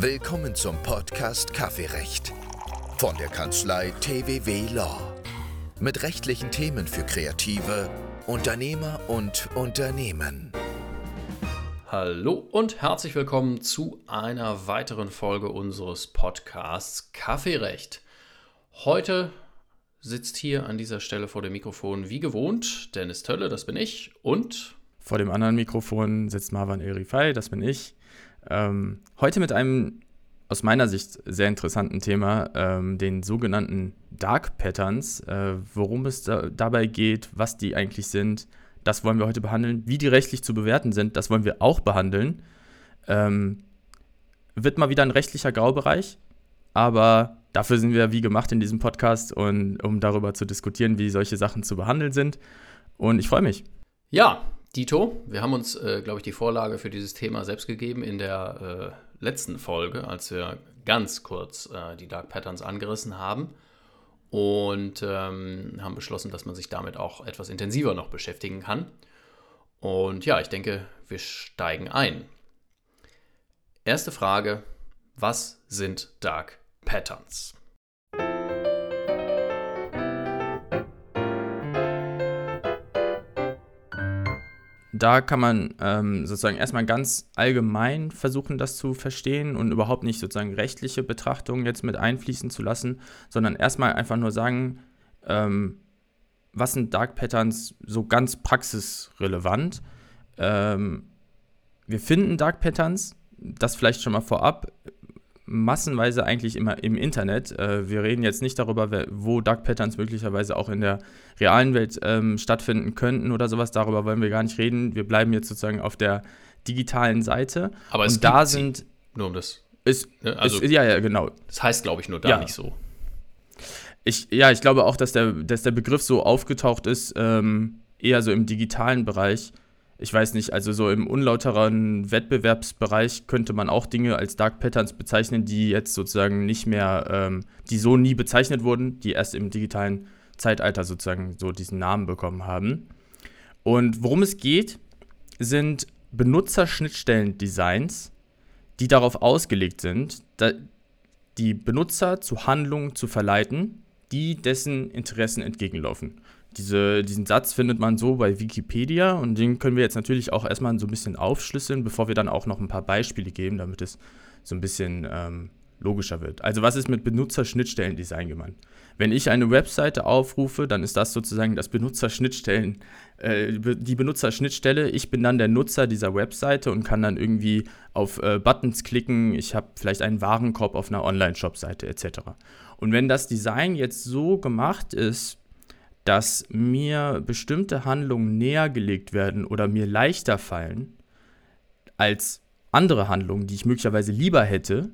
Willkommen zum Podcast Kaffeerecht von der Kanzlei TWW Law. Mit rechtlichen Themen für Kreative, Unternehmer und Unternehmen. Hallo und herzlich willkommen zu einer weiteren Folge unseres Podcasts Kaffeerecht. Heute sitzt hier an dieser Stelle vor dem Mikrofon wie gewohnt Dennis Tölle, das bin ich, und vor dem anderen Mikrofon sitzt Marwan Erifai, das bin ich. Ähm, heute mit einem aus meiner Sicht sehr interessanten Thema, ähm, den sogenannten Dark Patterns. Äh, worum es da, dabei geht, was die eigentlich sind, das wollen wir heute behandeln. Wie die rechtlich zu bewerten sind, das wollen wir auch behandeln. Ähm, wird mal wieder ein rechtlicher Graubereich, aber dafür sind wir wie gemacht in diesem Podcast und um darüber zu diskutieren, wie solche Sachen zu behandeln sind. Und ich freue mich. Ja, Dito, wir haben uns, äh, glaube ich, die Vorlage für dieses Thema selbst gegeben in der äh, letzten Folge, als wir ganz kurz äh, die Dark Patterns angerissen haben und ähm, haben beschlossen, dass man sich damit auch etwas intensiver noch beschäftigen kann. Und ja, ich denke, wir steigen ein. Erste Frage, was sind Dark Patterns? Da kann man ähm, sozusagen erstmal ganz allgemein versuchen, das zu verstehen und überhaupt nicht sozusagen rechtliche Betrachtungen jetzt mit einfließen zu lassen, sondern erstmal einfach nur sagen, ähm, was sind Dark Patterns so ganz praxisrelevant. Ähm, wir finden Dark Patterns, das vielleicht schon mal vorab, massenweise eigentlich immer im Internet. Äh, wir reden jetzt nicht darüber, wo Dark Patterns möglicherweise auch in der realen Welt ähm, stattfinden könnten oder sowas. Darüber wollen wir gar nicht reden. Wir bleiben jetzt sozusagen auf der digitalen Seite. Aber es Und da sind. Nur um das. Ist, also, ist, ja, ja, genau. Das heißt, glaube ich, nur da ja. nicht so. Ich, ja, ich glaube auch, dass der, dass der Begriff so aufgetaucht ist, ähm, eher so im digitalen Bereich ich weiß nicht, also so im unlauteren Wettbewerbsbereich könnte man auch Dinge als Dark Patterns bezeichnen, die jetzt sozusagen nicht mehr, ähm, die so nie bezeichnet wurden, die erst im digitalen Zeitalter sozusagen so diesen Namen bekommen haben. Und worum es geht, sind Benutzerschnittstellen-Designs, die darauf ausgelegt sind, die Benutzer zu Handlungen zu verleiten, die dessen Interessen entgegenlaufen. Diese, diesen Satz findet man so bei Wikipedia und den können wir jetzt natürlich auch erstmal so ein bisschen aufschlüsseln, bevor wir dann auch noch ein paar Beispiele geben, damit es so ein bisschen ähm, logischer wird. Also was ist mit Benutzerschnittstellendesign gemeint? Wenn ich eine Webseite aufrufe, dann ist das sozusagen das Benutzerschnittstellen, äh, die Benutzerschnittstelle. Ich bin dann der Nutzer dieser Webseite und kann dann irgendwie auf äh, Buttons klicken. Ich habe vielleicht einen Warenkorb auf einer Online-Shop-Seite etc. Und wenn das Design jetzt so gemacht ist, dass mir bestimmte Handlungen näher gelegt werden oder mir leichter fallen als andere Handlungen, die ich möglicherweise lieber hätte,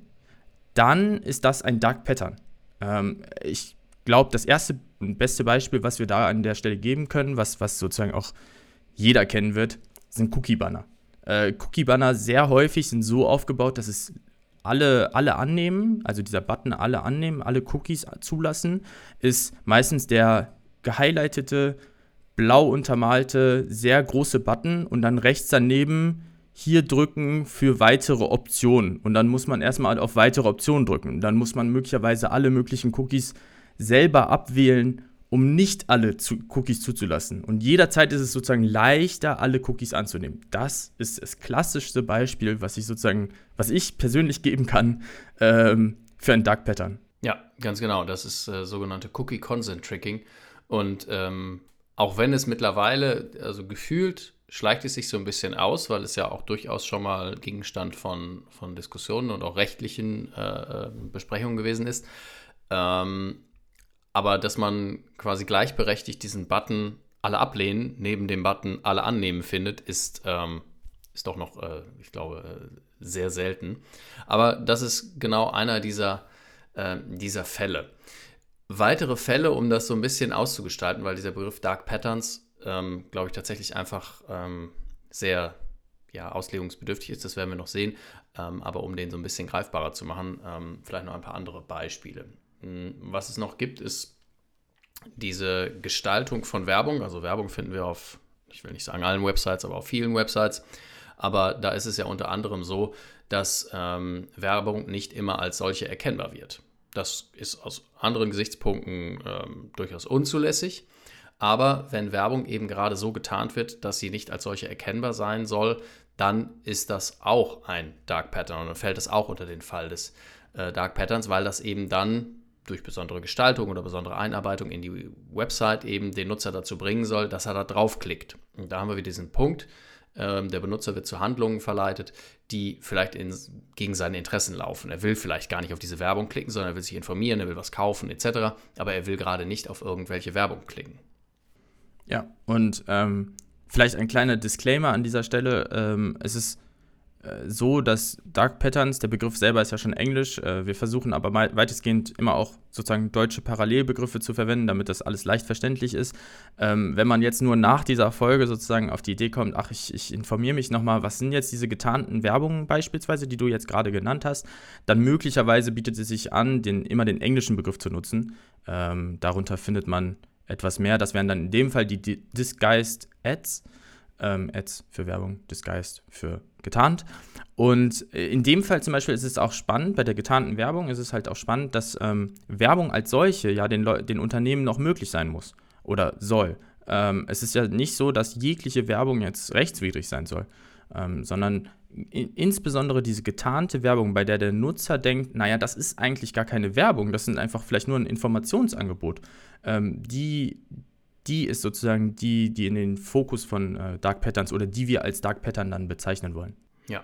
dann ist das ein Dark Pattern. Ähm, ich glaube, das erste und beste Beispiel, was wir da an der Stelle geben können, was, was sozusagen auch jeder kennen wird, sind Cookie-Banner. Äh, Cookie-Banner sehr häufig sind so aufgebaut, dass es alle, alle annehmen, also dieser Button alle annehmen, alle Cookies zulassen, ist meistens der gehighlightete, blau untermalte, sehr große Button und dann rechts daneben hier drücken für weitere Optionen. Und dann muss man erstmal auf weitere Optionen drücken. Dann muss man möglicherweise alle möglichen Cookies selber abwählen, um nicht alle zu Cookies zuzulassen. Und jederzeit ist es sozusagen leichter, alle Cookies anzunehmen. Das ist das klassischste Beispiel, was ich sozusagen, was ich persönlich geben kann ähm, für ein Dark Pattern. Ja, ganz genau. Das ist äh, sogenannte Cookie Consent Tracking. Und ähm, auch wenn es mittlerweile, also gefühlt, schleicht es sich so ein bisschen aus, weil es ja auch durchaus schon mal Gegenstand von, von Diskussionen und auch rechtlichen äh, äh Besprechungen gewesen ist. Ähm, aber dass man quasi gleichberechtigt diesen Button alle ablehnen, neben dem Button alle annehmen findet, ist, ähm, ist doch noch, äh, ich glaube, äh, sehr selten. Aber das ist genau einer dieser, äh, dieser Fälle weitere Fälle, um das so ein bisschen auszugestalten, weil dieser Begriff Dark Patterns, ähm, glaube ich, tatsächlich einfach ähm, sehr ja, auslegungsbedürftig ist, das werden wir noch sehen. Ähm, aber um den so ein bisschen greifbarer zu machen, ähm, vielleicht noch ein paar andere Beispiele. Hm, was es noch gibt, ist diese Gestaltung von Werbung. Also Werbung finden wir auf, ich will nicht sagen allen Websites, aber auf vielen Websites. aber da ist es ja unter anderem so, dass ähm, Werbung nicht immer als solche erkennbar wird. Das ist aus anderen Gesichtspunkten ähm, durchaus unzulässig. Aber wenn Werbung eben gerade so getarnt wird, dass sie nicht als solche erkennbar sein soll, dann ist das auch ein Dark Pattern und dann fällt es auch unter den Fall des äh, Dark Patterns, weil das eben dann durch besondere Gestaltung oder besondere Einarbeitung in die Website eben den Nutzer dazu bringen soll, dass er da draufklickt. Und da haben wir wieder diesen Punkt, ähm, der Benutzer wird zu Handlungen verleitet, die vielleicht in, gegen seine Interessen laufen. Er will vielleicht gar nicht auf diese Werbung klicken, sondern er will sich informieren, er will was kaufen etc. Aber er will gerade nicht auf irgendwelche Werbung klicken. Ja, und ähm, vielleicht ein kleiner Disclaimer an dieser Stelle. Ähm, es ist so, dass Dark Patterns, der Begriff selber ist ja schon Englisch, äh, wir versuchen aber weitestgehend immer auch sozusagen deutsche Parallelbegriffe zu verwenden, damit das alles leicht verständlich ist. Ähm, wenn man jetzt nur nach dieser Folge sozusagen auf die Idee kommt, ach, ich, ich informiere mich nochmal, was sind jetzt diese getarnten Werbungen beispielsweise, die du jetzt gerade genannt hast, dann möglicherweise bietet es sich an, den, immer den englischen Begriff zu nutzen. Ähm, darunter findet man etwas mehr. Das wären dann in dem Fall die Disguised Ads. Ähm, Ads für Werbung, Disguised für getarnt. Und in dem Fall zum Beispiel ist es auch spannend, bei der getarnten Werbung ist es halt auch spannend, dass ähm, Werbung als solche ja den, den Unternehmen noch möglich sein muss oder soll. Ähm, es ist ja nicht so, dass jegliche Werbung jetzt rechtswidrig sein soll, ähm, sondern insbesondere diese getarnte Werbung, bei der der Nutzer denkt, naja, das ist eigentlich gar keine Werbung, das sind einfach vielleicht nur ein Informationsangebot, ähm, die, die ist sozusagen die, die in den Fokus von äh, Dark Patterns oder die wir als Dark Pattern dann bezeichnen wollen. Ja.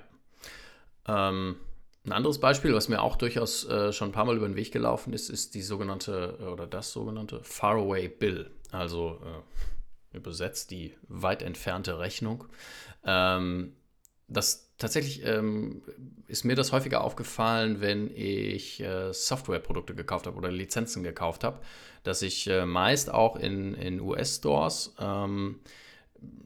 Ähm, ein anderes Beispiel, was mir auch durchaus äh, schon ein paar Mal über den Weg gelaufen ist, ist die sogenannte äh, oder das sogenannte Faraway Bill, also äh, übersetzt die weit entfernte Rechnung. Ähm, das tatsächlich ähm, ist mir das häufiger aufgefallen, wenn ich äh, Softwareprodukte gekauft habe oder Lizenzen gekauft habe, dass ich äh, meist auch in, in US-Stores ähm,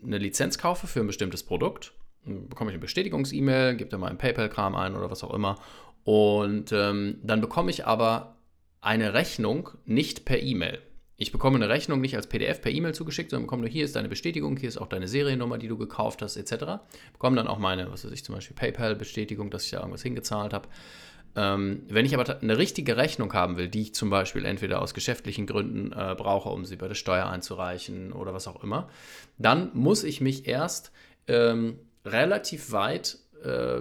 eine Lizenz kaufe für ein bestimmtes Produkt. Dann bekomme ich eine Bestätigungs-E-Mail, gebe da mal einen PayPal-Kram ein oder was auch immer. Und ähm, dann bekomme ich aber eine Rechnung nicht per E-Mail. Ich bekomme eine Rechnung nicht als PDF per E-Mail zugeschickt, sondern bekomme nur hier ist deine Bestätigung, hier ist auch deine Seriennummer, die du gekauft hast, etc. Bekomme dann auch meine, was weiß ich, zum Beispiel PayPal-Bestätigung, dass ich da irgendwas hingezahlt habe. Ähm, wenn ich aber eine richtige Rechnung haben will, die ich zum Beispiel entweder aus geschäftlichen Gründen äh, brauche, um sie bei der Steuer einzureichen oder was auch immer, dann muss ich mich erst ähm, relativ weit, äh,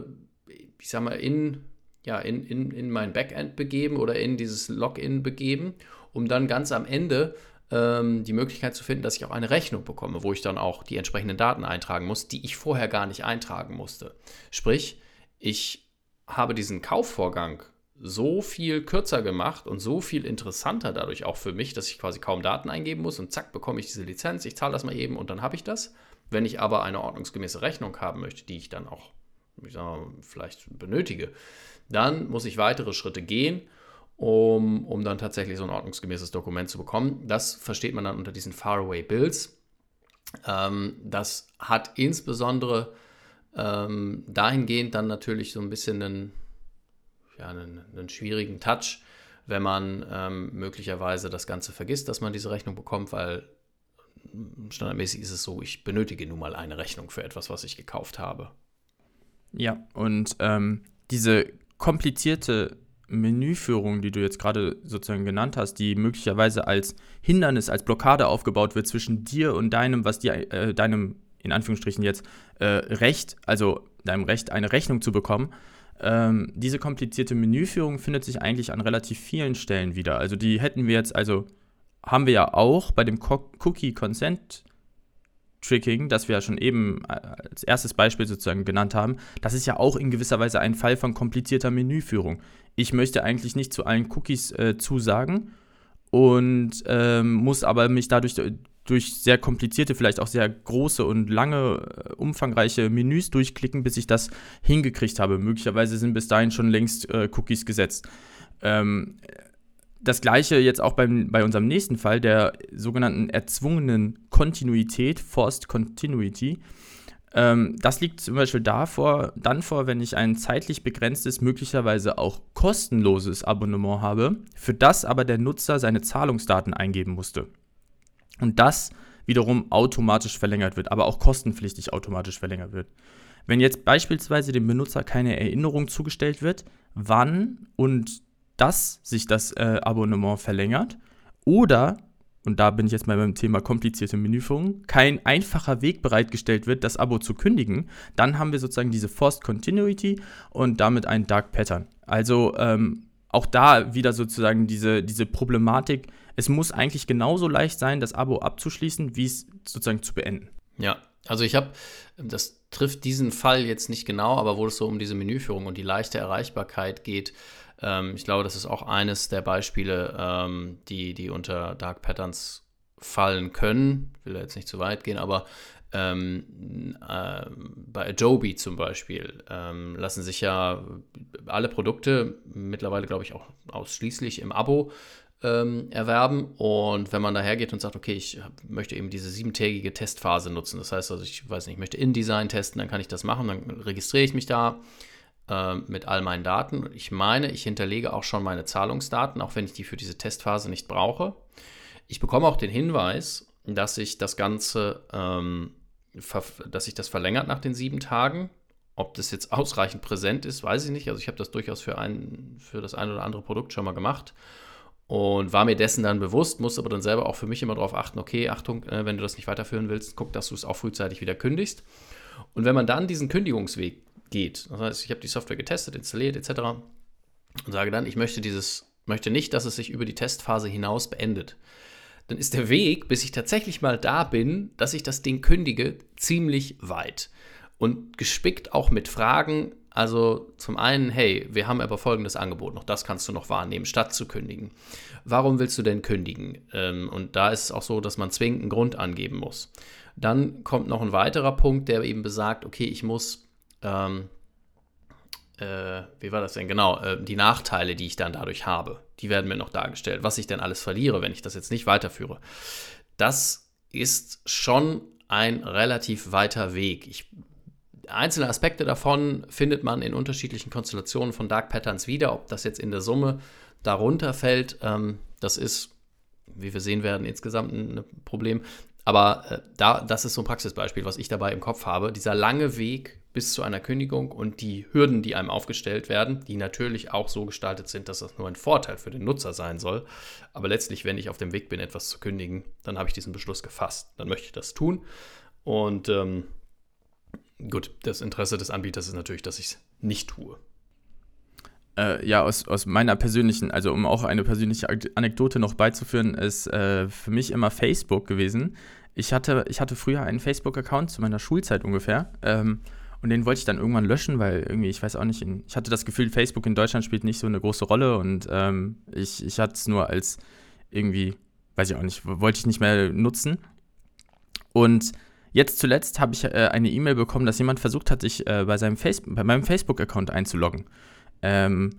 ich sag mal, in, ja, in, in, in mein Backend begeben oder in dieses Login begeben um dann ganz am Ende ähm, die Möglichkeit zu finden, dass ich auch eine Rechnung bekomme, wo ich dann auch die entsprechenden Daten eintragen muss, die ich vorher gar nicht eintragen musste. Sprich, ich habe diesen Kaufvorgang so viel kürzer gemacht und so viel interessanter dadurch auch für mich, dass ich quasi kaum Daten eingeben muss und zack bekomme ich diese Lizenz, ich zahle das mal eben und dann habe ich das. Wenn ich aber eine ordnungsgemäße Rechnung haben möchte, die ich dann auch ich mal, vielleicht benötige, dann muss ich weitere Schritte gehen um, um dann tatsächlich so ein ordnungsgemäßes Dokument zu bekommen. Das versteht man dann unter diesen Faraway Bills. Ähm, das hat insbesondere ähm, dahingehend dann natürlich so ein bisschen einen, ja, einen, einen schwierigen Touch, wenn man ähm, möglicherweise das Ganze vergisst, dass man diese Rechnung bekommt, weil standardmäßig ist es so, ich benötige nun mal eine Rechnung für etwas, was ich gekauft habe. Ja, und ähm, diese komplizierte Menüführung, die du jetzt gerade sozusagen genannt hast, die möglicherweise als Hindernis, als Blockade aufgebaut wird zwischen dir und deinem, was dir, äh, deinem, in Anführungsstrichen jetzt, äh, Recht, also deinem Recht, eine Rechnung zu bekommen, ähm, diese komplizierte Menüführung findet sich eigentlich an relativ vielen Stellen wieder. Also die hätten wir jetzt, also haben wir ja auch bei dem Cookie Consent Tricking, das wir ja schon eben äh, als erstes Beispiel sozusagen genannt haben, das ist ja auch in gewisser Weise ein Fall von komplizierter Menüführung. Ich möchte eigentlich nicht zu allen Cookies äh, zusagen und ähm, muss aber mich dadurch durch sehr komplizierte, vielleicht auch sehr große und lange, äh, umfangreiche Menüs durchklicken, bis ich das hingekriegt habe. Möglicherweise sind bis dahin schon längst äh, Cookies gesetzt. Ähm, das gleiche jetzt auch beim, bei unserem nächsten Fall, der sogenannten erzwungenen Kontinuität, Forced Continuity. Ähm, das liegt zum Beispiel davor, dann vor, wenn ich ein zeitlich begrenztes, möglicherweise auch kostenloses Abonnement habe, für das aber der Nutzer seine Zahlungsdaten eingeben musste. Und das wiederum automatisch verlängert wird, aber auch kostenpflichtig automatisch verlängert wird. Wenn jetzt beispielsweise dem Benutzer keine Erinnerung zugestellt wird, wann und dass sich das äh, Abonnement verlängert oder und da bin ich jetzt mal beim Thema komplizierte Menüführung, kein einfacher Weg bereitgestellt wird, das Abo zu kündigen, dann haben wir sozusagen diese Forced Continuity und damit ein Dark Pattern. Also ähm, auch da wieder sozusagen diese, diese Problematik, es muss eigentlich genauso leicht sein, das Abo abzuschließen, wie es sozusagen zu beenden. Ja, also ich habe, das trifft diesen Fall jetzt nicht genau, aber wo es so um diese Menüführung und die leichte Erreichbarkeit geht, ähm, ich glaube, das ist auch eines der Beispiele, ähm, die, die unter Dark Patterns fallen können. Ich will jetzt nicht zu weit gehen, aber ähm, äh, bei Adobe zum Beispiel ähm, lassen sich ja alle Produkte mittlerweile, glaube ich, auch ausschließlich im Abo ähm, erwerben. Und wenn man dahergeht und sagt, okay, ich möchte eben diese siebentägige Testphase nutzen, das heißt also, ich weiß nicht, ich möchte InDesign testen, dann kann ich das machen, dann registriere ich mich da äh, mit all meinen Daten. Ich meine, ich hinterlege auch schon meine Zahlungsdaten, auch wenn ich die für diese Testphase nicht brauche. Ich bekomme auch den Hinweis, dass sich das Ganze, ähm, dass sich das verlängert nach den sieben Tagen. Ob das jetzt ausreichend präsent ist, weiß ich nicht. Also ich habe das durchaus für, ein, für das ein oder andere Produkt schon mal gemacht und war mir dessen dann bewusst, musste aber dann selber auch für mich immer darauf achten, okay, Achtung, äh, wenn du das nicht weiterführen willst, guck, dass du es auch frühzeitig wieder kündigst. Und wenn man dann diesen Kündigungsweg geht. Das heißt, ich habe die Software getestet, installiert etc. und sage dann, ich möchte dieses, möchte nicht, dass es sich über die Testphase hinaus beendet. Dann ist der Weg, bis ich tatsächlich mal da bin, dass ich das Ding kündige, ziemlich weit. Und gespickt auch mit Fragen. Also zum einen, hey, wir haben aber folgendes Angebot noch, das kannst du noch wahrnehmen, statt zu kündigen. Warum willst du denn kündigen? Ähm, und da ist es auch so, dass man zwingend einen Grund angeben muss. Dann kommt noch ein weiterer Punkt, der eben besagt, okay, ich muss ähm, äh, wie war das denn genau, äh, die Nachteile, die ich dann dadurch habe, die werden mir noch dargestellt, was ich denn alles verliere, wenn ich das jetzt nicht weiterführe. Das ist schon ein relativ weiter Weg. Ich, einzelne Aspekte davon findet man in unterschiedlichen Konstellationen von Dark Patterns wieder. Ob das jetzt in der Summe darunter fällt, ähm, das ist, wie wir sehen werden, insgesamt ein Problem. Aber äh, da, das ist so ein Praxisbeispiel, was ich dabei im Kopf habe. Dieser lange Weg bis zu einer Kündigung und die Hürden, die einem aufgestellt werden, die natürlich auch so gestaltet sind, dass das nur ein Vorteil für den Nutzer sein soll. Aber letztlich, wenn ich auf dem Weg bin, etwas zu kündigen, dann habe ich diesen Beschluss gefasst. Dann möchte ich das tun. Und ähm, gut, das Interesse des Anbieters ist natürlich, dass ich es nicht tue. Äh, ja, aus, aus meiner persönlichen, also um auch eine persönliche Anekdote noch beizuführen, ist äh, für mich immer Facebook gewesen. Ich hatte, ich hatte früher einen Facebook-Account zu meiner Schulzeit ungefähr. Ähm, und den wollte ich dann irgendwann löschen, weil irgendwie, ich weiß auch nicht, in, ich hatte das Gefühl, Facebook in Deutschland spielt nicht so eine große Rolle und ähm, ich, ich hatte es nur als irgendwie, weiß ich auch nicht, wollte ich nicht mehr nutzen. Und jetzt zuletzt habe ich äh, eine E-Mail bekommen, dass jemand versucht hat, sich äh, bei, seinem Face bei meinem Facebook-Account einzuloggen. Ähm,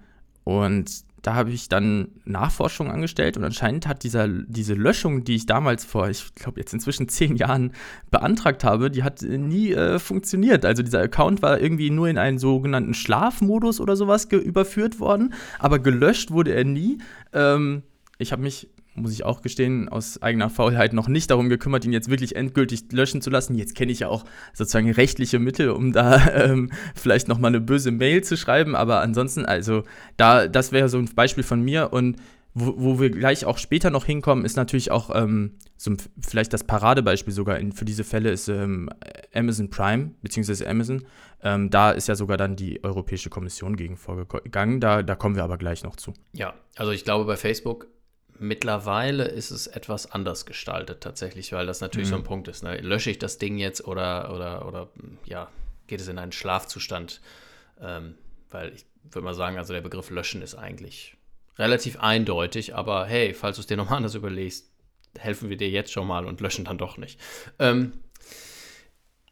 und da habe ich dann Nachforschungen angestellt und anscheinend hat dieser, diese Löschung, die ich damals vor, ich glaube jetzt inzwischen zehn Jahren beantragt habe, die hat nie äh, funktioniert. Also dieser Account war irgendwie nur in einen sogenannten Schlafmodus oder sowas überführt worden, aber gelöscht wurde er nie. Ähm, ich habe mich muss ich auch gestehen, aus eigener Faulheit noch nicht darum gekümmert, ihn jetzt wirklich endgültig löschen zu lassen. Jetzt kenne ich ja auch sozusagen rechtliche Mittel, um da ähm, vielleicht nochmal eine böse Mail zu schreiben. Aber ansonsten, also da, das wäre so ein Beispiel von mir. Und wo, wo, wir gleich auch später noch hinkommen, ist natürlich auch ähm, so vielleicht das Paradebeispiel sogar in, für diese Fälle ist ähm, Amazon Prime, beziehungsweise Amazon. Ähm, da ist ja sogar dann die Europäische Kommission gegen vorgegangen. Da, da kommen wir aber gleich noch zu. Ja, also ich glaube, bei Facebook Mittlerweile ist es etwas anders gestaltet tatsächlich, weil das natürlich mhm. so ein mhm. Punkt ist. Ne? Lösche ich das Ding jetzt oder, oder, oder ja, geht es in einen Schlafzustand? Ähm, weil ich würde mal sagen, also der Begriff löschen ist eigentlich relativ eindeutig, aber hey, falls du es dir nochmal anders überlegst, helfen wir dir jetzt schon mal und löschen dann doch nicht. Ähm,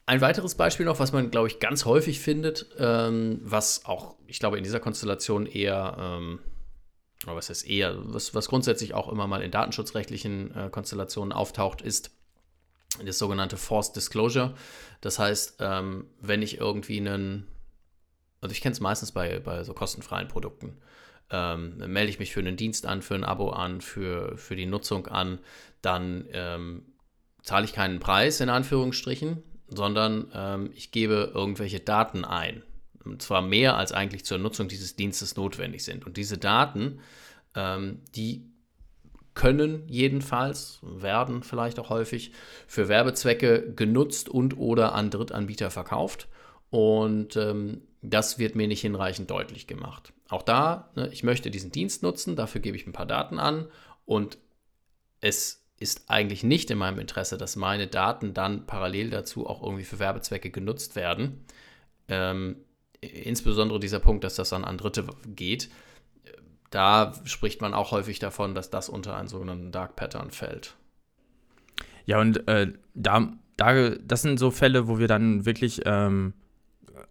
ein weiteres Beispiel noch, was man, glaube ich, ganz häufig findet, ähm, was auch, ich glaube, in dieser Konstellation eher ähm, oder was heißt eher, was, was grundsätzlich auch immer mal in datenschutzrechtlichen äh, Konstellationen auftaucht, ist das sogenannte Forced Disclosure. Das heißt, ähm, wenn ich irgendwie einen, also ich kenne es meistens bei, bei so kostenfreien Produkten, ähm, melde ich mich für einen Dienst an, für ein Abo an, für, für die Nutzung an, dann ähm, zahle ich keinen Preis in Anführungsstrichen, sondern ähm, ich gebe irgendwelche Daten ein. Und zwar mehr als eigentlich zur Nutzung dieses Dienstes notwendig sind. Und diese Daten, ähm, die können jedenfalls, werden vielleicht auch häufig für Werbezwecke genutzt und oder an Drittanbieter verkauft. Und ähm, das wird mir nicht hinreichend deutlich gemacht. Auch da, ne, ich möchte diesen Dienst nutzen, dafür gebe ich ein paar Daten an und es ist eigentlich nicht in meinem Interesse, dass meine Daten dann parallel dazu auch irgendwie für Werbezwecke genutzt werden. Ähm, insbesondere dieser Punkt, dass das dann an Dritte geht, da spricht man auch häufig davon, dass das unter einen sogenannten Dark Pattern fällt. Ja, und äh, da, da, das sind so Fälle, wo wir dann wirklich ähm,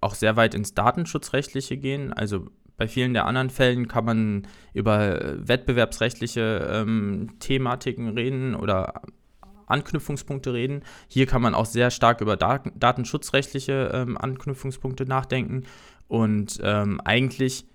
auch sehr weit ins Datenschutzrechtliche gehen. Also bei vielen der anderen Fällen kann man über wettbewerbsrechtliche ähm, Thematiken reden oder Anknüpfungspunkte reden. Hier kann man auch sehr stark über Dat datenschutzrechtliche ähm, Anknüpfungspunkte nachdenken. Und ähm, eigentlich,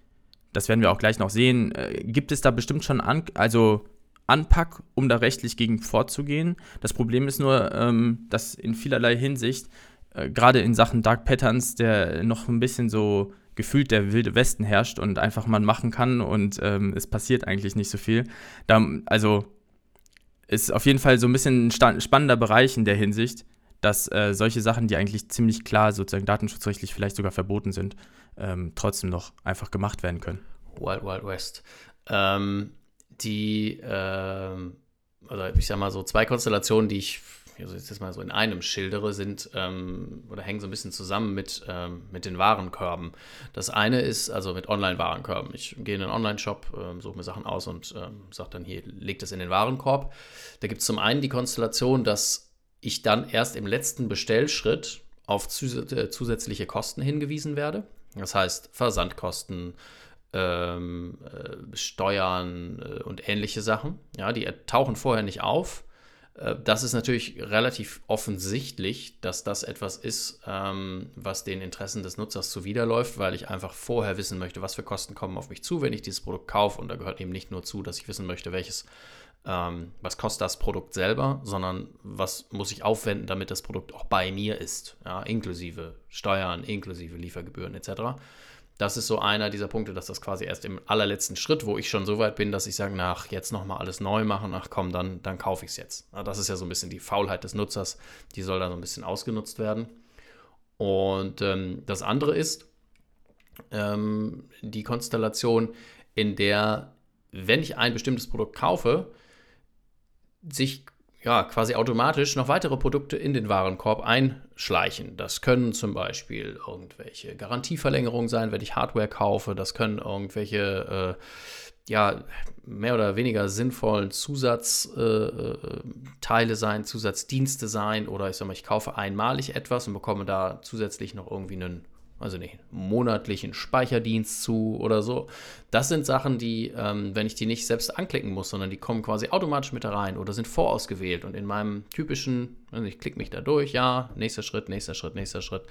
das werden wir auch gleich noch sehen, äh, gibt es da bestimmt schon an, also Anpack, um da rechtlich gegen vorzugehen. Das Problem ist nur, ähm, dass in vielerlei Hinsicht, äh, gerade in Sachen Dark Patterns, der noch ein bisschen so gefühlt der wilde Westen herrscht und einfach man machen kann und ähm, es passiert eigentlich nicht so viel. Da, also ist auf jeden Fall so ein bisschen ein spannender Bereich in der Hinsicht, dass äh, solche Sachen, die eigentlich ziemlich klar sozusagen datenschutzrechtlich vielleicht sogar verboten sind, ähm, trotzdem noch einfach gemacht werden können. Wild Wild West. Ähm, die, ähm, oder ich sag mal so zwei Konstellationen, die ich also jetzt mal so in einem schildere, sind ähm, oder hängen so ein bisschen zusammen mit, ähm, mit den Warenkörben. Das eine ist also mit Online-Warenkörben. Ich gehe in einen Online-Shop, ähm, suche mir Sachen aus und ähm, sage dann hier, leg das in den Warenkorb. Da gibt es zum einen die Konstellation, dass ich dann erst im letzten Bestellschritt auf zus äh, zusätzliche Kosten hingewiesen werde. Das heißt Versandkosten, ähm, äh, Steuern äh, und ähnliche Sachen. Ja, die tauchen vorher nicht auf. Äh, das ist natürlich relativ offensichtlich, dass das etwas ist, ähm, was den Interessen des Nutzers zuwiderläuft, weil ich einfach vorher wissen möchte, was für Kosten kommen auf mich zu, wenn ich dieses Produkt kaufe. Und da gehört eben nicht nur zu, dass ich wissen möchte, welches, ähm, was kostet das Produkt selber, sondern was muss ich aufwenden, damit das Produkt auch bei mir ist, ja, inklusive Steuern, inklusive Liefergebühren etc das ist so einer dieser Punkte, dass das quasi erst im allerletzten Schritt, wo ich schon so weit bin, dass ich sage, nach jetzt nochmal alles neu machen, ach komm, dann, dann kaufe ich es jetzt. Das ist ja so ein bisschen die Faulheit des Nutzers, die soll da so ein bisschen ausgenutzt werden. Und ähm, das andere ist ähm, die Konstellation, in der, wenn ich ein bestimmtes Produkt kaufe, sich ja, quasi automatisch noch weitere Produkte in den Warenkorb einschleichen. Das können zum Beispiel irgendwelche Garantieverlängerungen sein, wenn ich Hardware kaufe. Das können irgendwelche, äh, ja, mehr oder weniger sinnvollen Zusatzteile äh, sein, Zusatzdienste sein. Oder ich sag mal, ich kaufe einmalig etwas und bekomme da zusätzlich noch irgendwie einen also nicht monatlichen Speicherdienst zu oder so. Das sind Sachen, die, ähm, wenn ich die nicht selbst anklicken muss, sondern die kommen quasi automatisch mit da rein oder sind vorausgewählt und in meinem typischen, also ich klicke mich da durch, ja, nächster Schritt, nächster Schritt, nächster Schritt.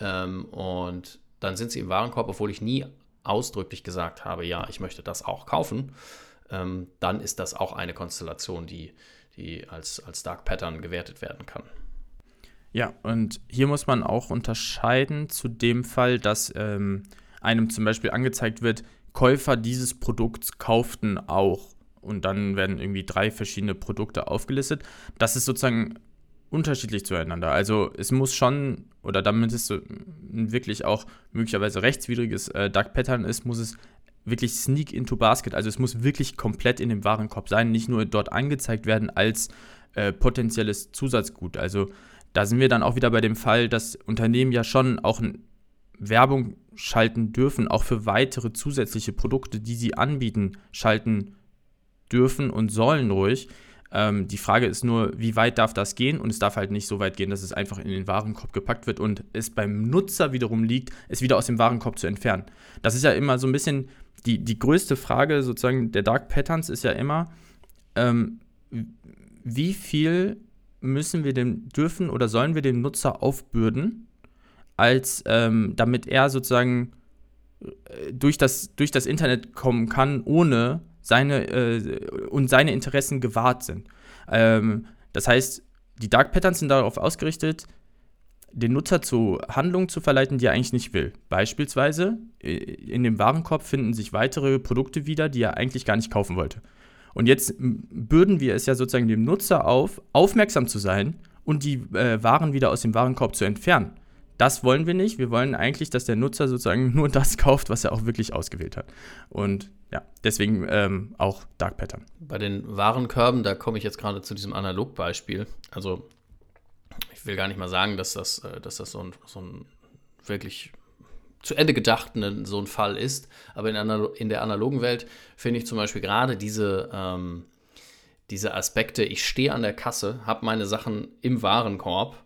Ähm, und dann sind sie im Warenkorb, obwohl ich nie ausdrücklich gesagt habe, ja, ich möchte das auch kaufen. Ähm, dann ist das auch eine Konstellation, die, die als, als Dark Pattern gewertet werden kann. Ja, und hier muss man auch unterscheiden zu dem Fall, dass ähm, einem zum Beispiel angezeigt wird, Käufer dieses Produkts kauften auch. Und dann werden irgendwie drei verschiedene Produkte aufgelistet. Das ist sozusagen unterschiedlich zueinander. Also es muss schon, oder damit es wirklich auch möglicherweise rechtswidriges äh, Dark Pattern ist, muss es wirklich sneak into basket. Also es muss wirklich komplett in dem Warenkorb sein, nicht nur dort angezeigt werden als äh, potenzielles Zusatzgut. Also da sind wir dann auch wieder bei dem Fall, dass Unternehmen ja schon auch Werbung schalten dürfen, auch für weitere zusätzliche Produkte, die sie anbieten, schalten dürfen und sollen ruhig. Ähm, die Frage ist nur, wie weit darf das gehen? Und es darf halt nicht so weit gehen, dass es einfach in den Warenkorb gepackt wird und es beim Nutzer wiederum liegt, es wieder aus dem Warenkorb zu entfernen. Das ist ja immer so ein bisschen die, die größte Frage sozusagen der Dark Patterns ist ja immer, ähm, wie viel müssen wir dem, dürfen oder sollen wir dem Nutzer aufbürden, als ähm, damit er sozusagen äh, durch das, durch das Internet kommen kann, ohne seine äh, und seine Interessen gewahrt sind. Ähm, das heißt, die Dark Patterns sind darauf ausgerichtet, den Nutzer zu Handlungen zu verleiten, die er eigentlich nicht will. Beispielsweise äh, in dem Warenkorb finden sich weitere Produkte wieder, die er eigentlich gar nicht kaufen wollte. Und jetzt bürden wir es ja sozusagen dem Nutzer auf, aufmerksam zu sein und die äh, Waren wieder aus dem Warenkorb zu entfernen. Das wollen wir nicht. Wir wollen eigentlich, dass der Nutzer sozusagen nur das kauft, was er auch wirklich ausgewählt hat. Und ja, deswegen ähm, auch Dark Pattern. Bei den Warenkörben, da komme ich jetzt gerade zu diesem Analogbeispiel. Also ich will gar nicht mal sagen, dass das, äh, dass das so ein, so ein wirklich zu Ende gedachten so ein Fall ist. Aber in, in der analogen Welt finde ich zum Beispiel gerade diese, ähm, diese Aspekte, ich stehe an der Kasse, habe meine Sachen im Warenkorb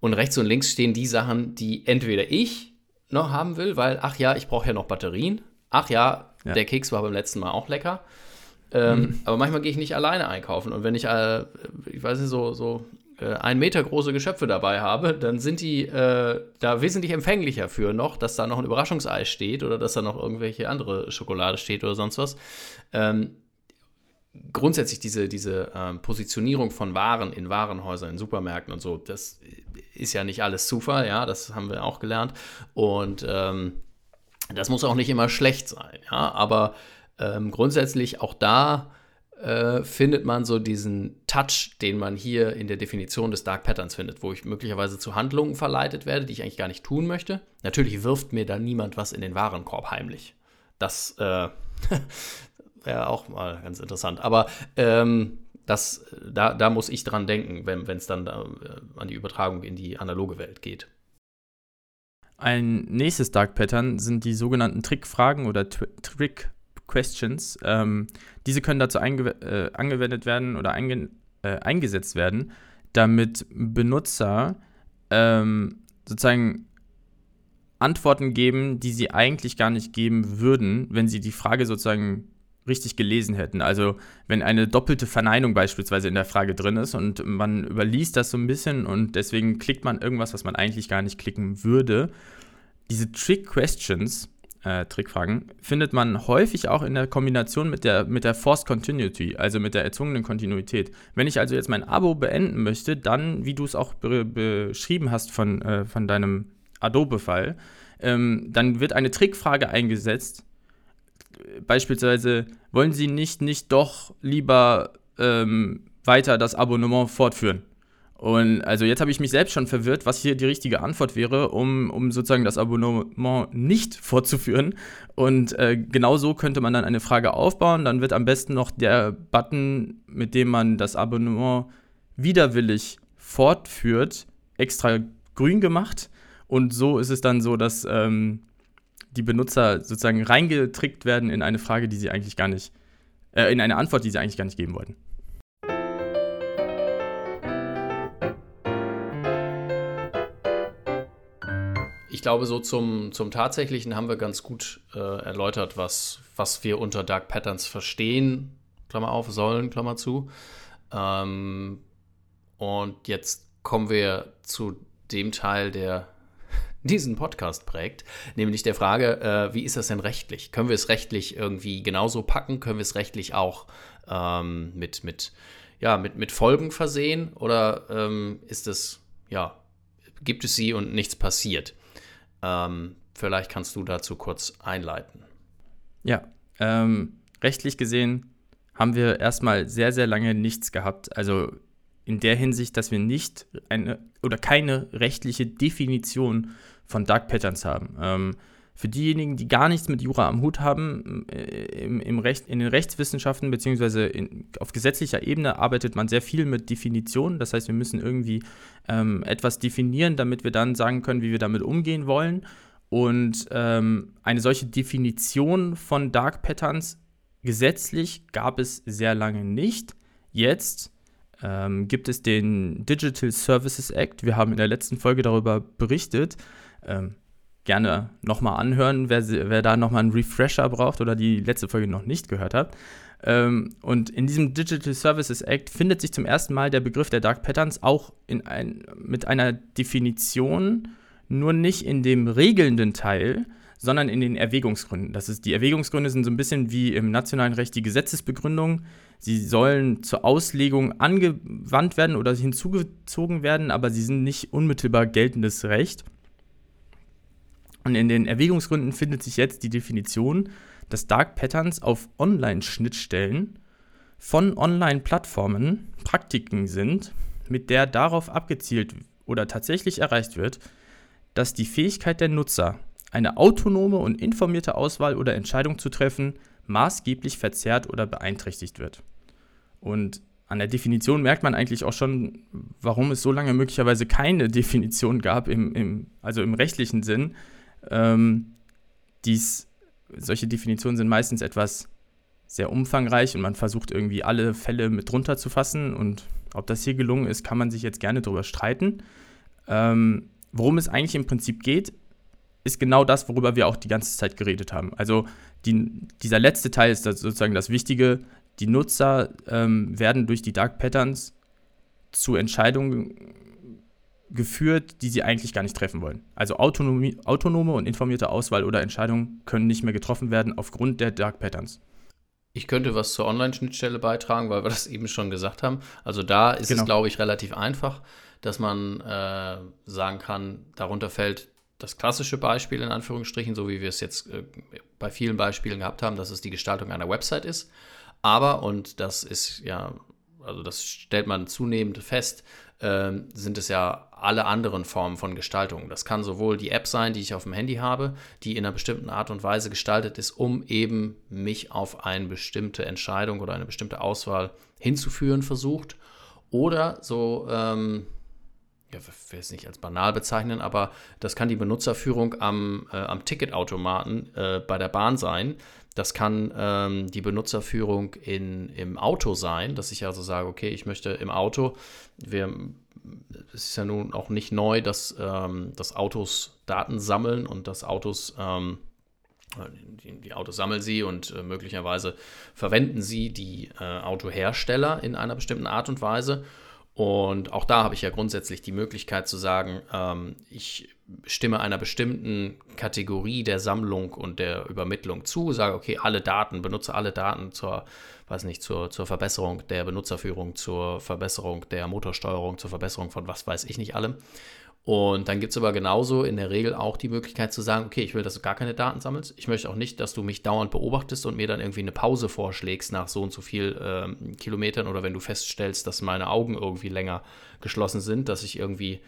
und rechts und links stehen die Sachen, die entweder ich noch haben will, weil, ach ja, ich brauche ja noch Batterien. Ach ja, ja, der Keks war beim letzten Mal auch lecker. Ähm, mhm. Aber manchmal gehe ich nicht alleine einkaufen. Und wenn ich, äh, ich weiß nicht, so, so äh, ein Meter große Geschöpfe dabei habe, dann sind die äh, da wesentlich empfänglicher für noch, dass da noch ein Überraschungseis steht oder dass da noch irgendwelche andere Schokolade steht oder sonst was. Ähm, grundsätzlich diese, diese ähm, Positionierung von Waren in Warenhäusern, in Supermärkten und so, das ist ja nicht alles Zufall, ja, das haben wir auch gelernt. Und ähm, das muss auch nicht immer schlecht sein, ja, aber ähm, grundsätzlich auch da äh, findet man so diesen Touch, den man hier in der Definition des Dark Patterns findet, wo ich möglicherweise zu Handlungen verleitet werde, die ich eigentlich gar nicht tun möchte. Natürlich wirft mir da niemand was in den Warenkorb heimlich. Das äh, wäre auch mal ganz interessant. Aber ähm, das, da, da muss ich dran denken, wenn es dann da, äh, an die Übertragung in die analoge Welt geht. Ein nächstes Dark Pattern sind die sogenannten Trickfragen oder Trick Questions. Ähm, diese können dazu äh, angewendet werden oder einge äh, eingesetzt werden, damit Benutzer ähm, sozusagen Antworten geben, die sie eigentlich gar nicht geben würden, wenn sie die Frage sozusagen richtig gelesen hätten. Also wenn eine doppelte Verneinung beispielsweise in der Frage drin ist und man überliest das so ein bisschen und deswegen klickt man irgendwas, was man eigentlich gar nicht klicken würde. Diese Trick Questions äh, Trickfragen, findet man häufig auch in der Kombination mit der, mit der Forced Continuity, also mit der erzwungenen Kontinuität. Wenn ich also jetzt mein Abo beenden möchte, dann, wie du es auch be beschrieben hast von, äh, von deinem Adobe-Fall, ähm, dann wird eine Trickfrage eingesetzt. Beispielsweise, wollen Sie nicht, nicht doch lieber ähm, weiter das Abonnement fortführen? Und also jetzt habe ich mich selbst schon verwirrt, was hier die richtige Antwort wäre, um, um sozusagen das Abonnement nicht fortzuführen. Und äh, genau so könnte man dann eine Frage aufbauen. Dann wird am besten noch der Button, mit dem man das Abonnement widerwillig fortführt, extra grün gemacht. Und so ist es dann so, dass ähm, die Benutzer sozusagen reingetrickt werden in eine Frage, die sie eigentlich gar nicht, äh, in eine Antwort, die sie eigentlich gar nicht geben wollten. Glaube, so zum, zum Tatsächlichen haben wir ganz gut äh, erläutert, was, was wir unter Dark Patterns verstehen, Klammer auf, sollen, Klammer zu. Ähm, und jetzt kommen wir zu dem Teil, der diesen Podcast prägt, nämlich der Frage, äh, wie ist das denn rechtlich? Können wir es rechtlich irgendwie genauso packen? Können wir es rechtlich auch ähm, mit, mit, ja, mit, mit Folgen versehen? Oder ähm, ist es, ja, gibt es sie und nichts passiert? Ähm, vielleicht kannst du dazu kurz einleiten. Ja, ähm, rechtlich gesehen haben wir erstmal sehr, sehr lange nichts gehabt. Also in der Hinsicht, dass wir nicht eine oder keine rechtliche Definition von Dark Patterns haben. Ähm, für diejenigen, die gar nichts mit Jura am Hut haben, äh, im, im Recht, in den Rechtswissenschaften in, auf gesetzlicher Ebene arbeitet man sehr viel mit Definitionen. Das heißt, wir müssen irgendwie ähm, etwas definieren, damit wir dann sagen können, wie wir damit umgehen wollen. Und ähm, eine solche Definition von Dark Patterns gesetzlich gab es sehr lange nicht. Jetzt ähm, gibt es den Digital Services Act. Wir haben in der letzten Folge darüber berichtet. Ähm, gerne nochmal anhören, wer, wer da nochmal einen Refresher braucht oder die letzte Folge noch nicht gehört hat. Ähm, und in diesem Digital Services Act findet sich zum ersten Mal der Begriff der Dark Patterns auch in ein, mit einer Definition, nur nicht in dem regelnden Teil, sondern in den Erwägungsgründen. Das ist, die Erwägungsgründe sind so ein bisschen wie im nationalen Recht die Gesetzesbegründung. Sie sollen zur Auslegung angewandt werden oder hinzugezogen werden, aber sie sind nicht unmittelbar geltendes Recht. Und in den Erwägungsgründen findet sich jetzt die Definition, dass Dark Patterns auf Online-Schnittstellen von Online-Plattformen Praktiken sind, mit der darauf abgezielt oder tatsächlich erreicht wird, dass die Fähigkeit der Nutzer, eine autonome und informierte Auswahl oder Entscheidung zu treffen, maßgeblich verzerrt oder beeinträchtigt wird. Und an der Definition merkt man eigentlich auch schon, warum es so lange möglicherweise keine Definition gab, im, im also im rechtlichen Sinn. Ähm, dies, solche Definitionen sind meistens etwas sehr umfangreich und man versucht irgendwie alle Fälle mit drunter zu fassen. Und ob das hier gelungen ist, kann man sich jetzt gerne darüber streiten. Ähm, worum es eigentlich im Prinzip geht, ist genau das, worüber wir auch die ganze Zeit geredet haben. Also die, dieser letzte Teil ist das sozusagen das Wichtige. Die Nutzer ähm, werden durch die Dark Patterns zu Entscheidungen geführt, die sie eigentlich gar nicht treffen wollen. Also Autonomie, autonome und informierte Auswahl oder Entscheidungen können nicht mehr getroffen werden aufgrund der Dark Patterns. Ich könnte was zur Online-Schnittstelle beitragen, weil wir das eben schon gesagt haben. Also da ist genau. es, glaube ich, relativ einfach, dass man äh, sagen kann, darunter fällt das klassische Beispiel in Anführungsstrichen, so wie wir es jetzt äh, bei vielen Beispielen gehabt haben, dass es die Gestaltung einer Website ist. Aber, und das ist ja, also das stellt man zunehmend fest, äh, sind es ja alle anderen Formen von Gestaltung. Das kann sowohl die App sein, die ich auf dem Handy habe, die in einer bestimmten Art und Weise gestaltet ist, um eben mich auf eine bestimmte Entscheidung oder eine bestimmte Auswahl hinzuführen versucht. Oder so, ähm, ja, ich will es nicht als banal bezeichnen, aber das kann die Benutzerführung am, äh, am Ticketautomaten äh, bei der Bahn sein. Das kann ähm, die Benutzerführung in, im Auto sein, dass ich also sage, okay, ich möchte im Auto, wir, es ist ja nun auch nicht neu, dass, ähm, dass Autos Daten sammeln und dass Autos, ähm, die, die, Autos sammeln sie und äh, möglicherweise verwenden sie die äh, Autohersteller in einer bestimmten Art und Weise. Und auch da habe ich ja grundsätzlich die Möglichkeit zu sagen, ähm, ich stimme einer bestimmten Kategorie der Sammlung und der Übermittlung zu, sage, okay, alle Daten, benutze alle Daten zur, weiß nicht, zur, zur Verbesserung der Benutzerführung, zur Verbesserung der Motorsteuerung, zur Verbesserung von was weiß ich nicht allem. Und dann gibt es aber genauso in der Regel auch die Möglichkeit zu sagen, okay, ich will, dass du gar keine Daten sammelst. Ich möchte auch nicht, dass du mich dauernd beobachtest und mir dann irgendwie eine Pause vorschlägst nach so und so viel ähm, Kilometern oder wenn du feststellst, dass meine Augen irgendwie länger geschlossen sind, dass ich irgendwie,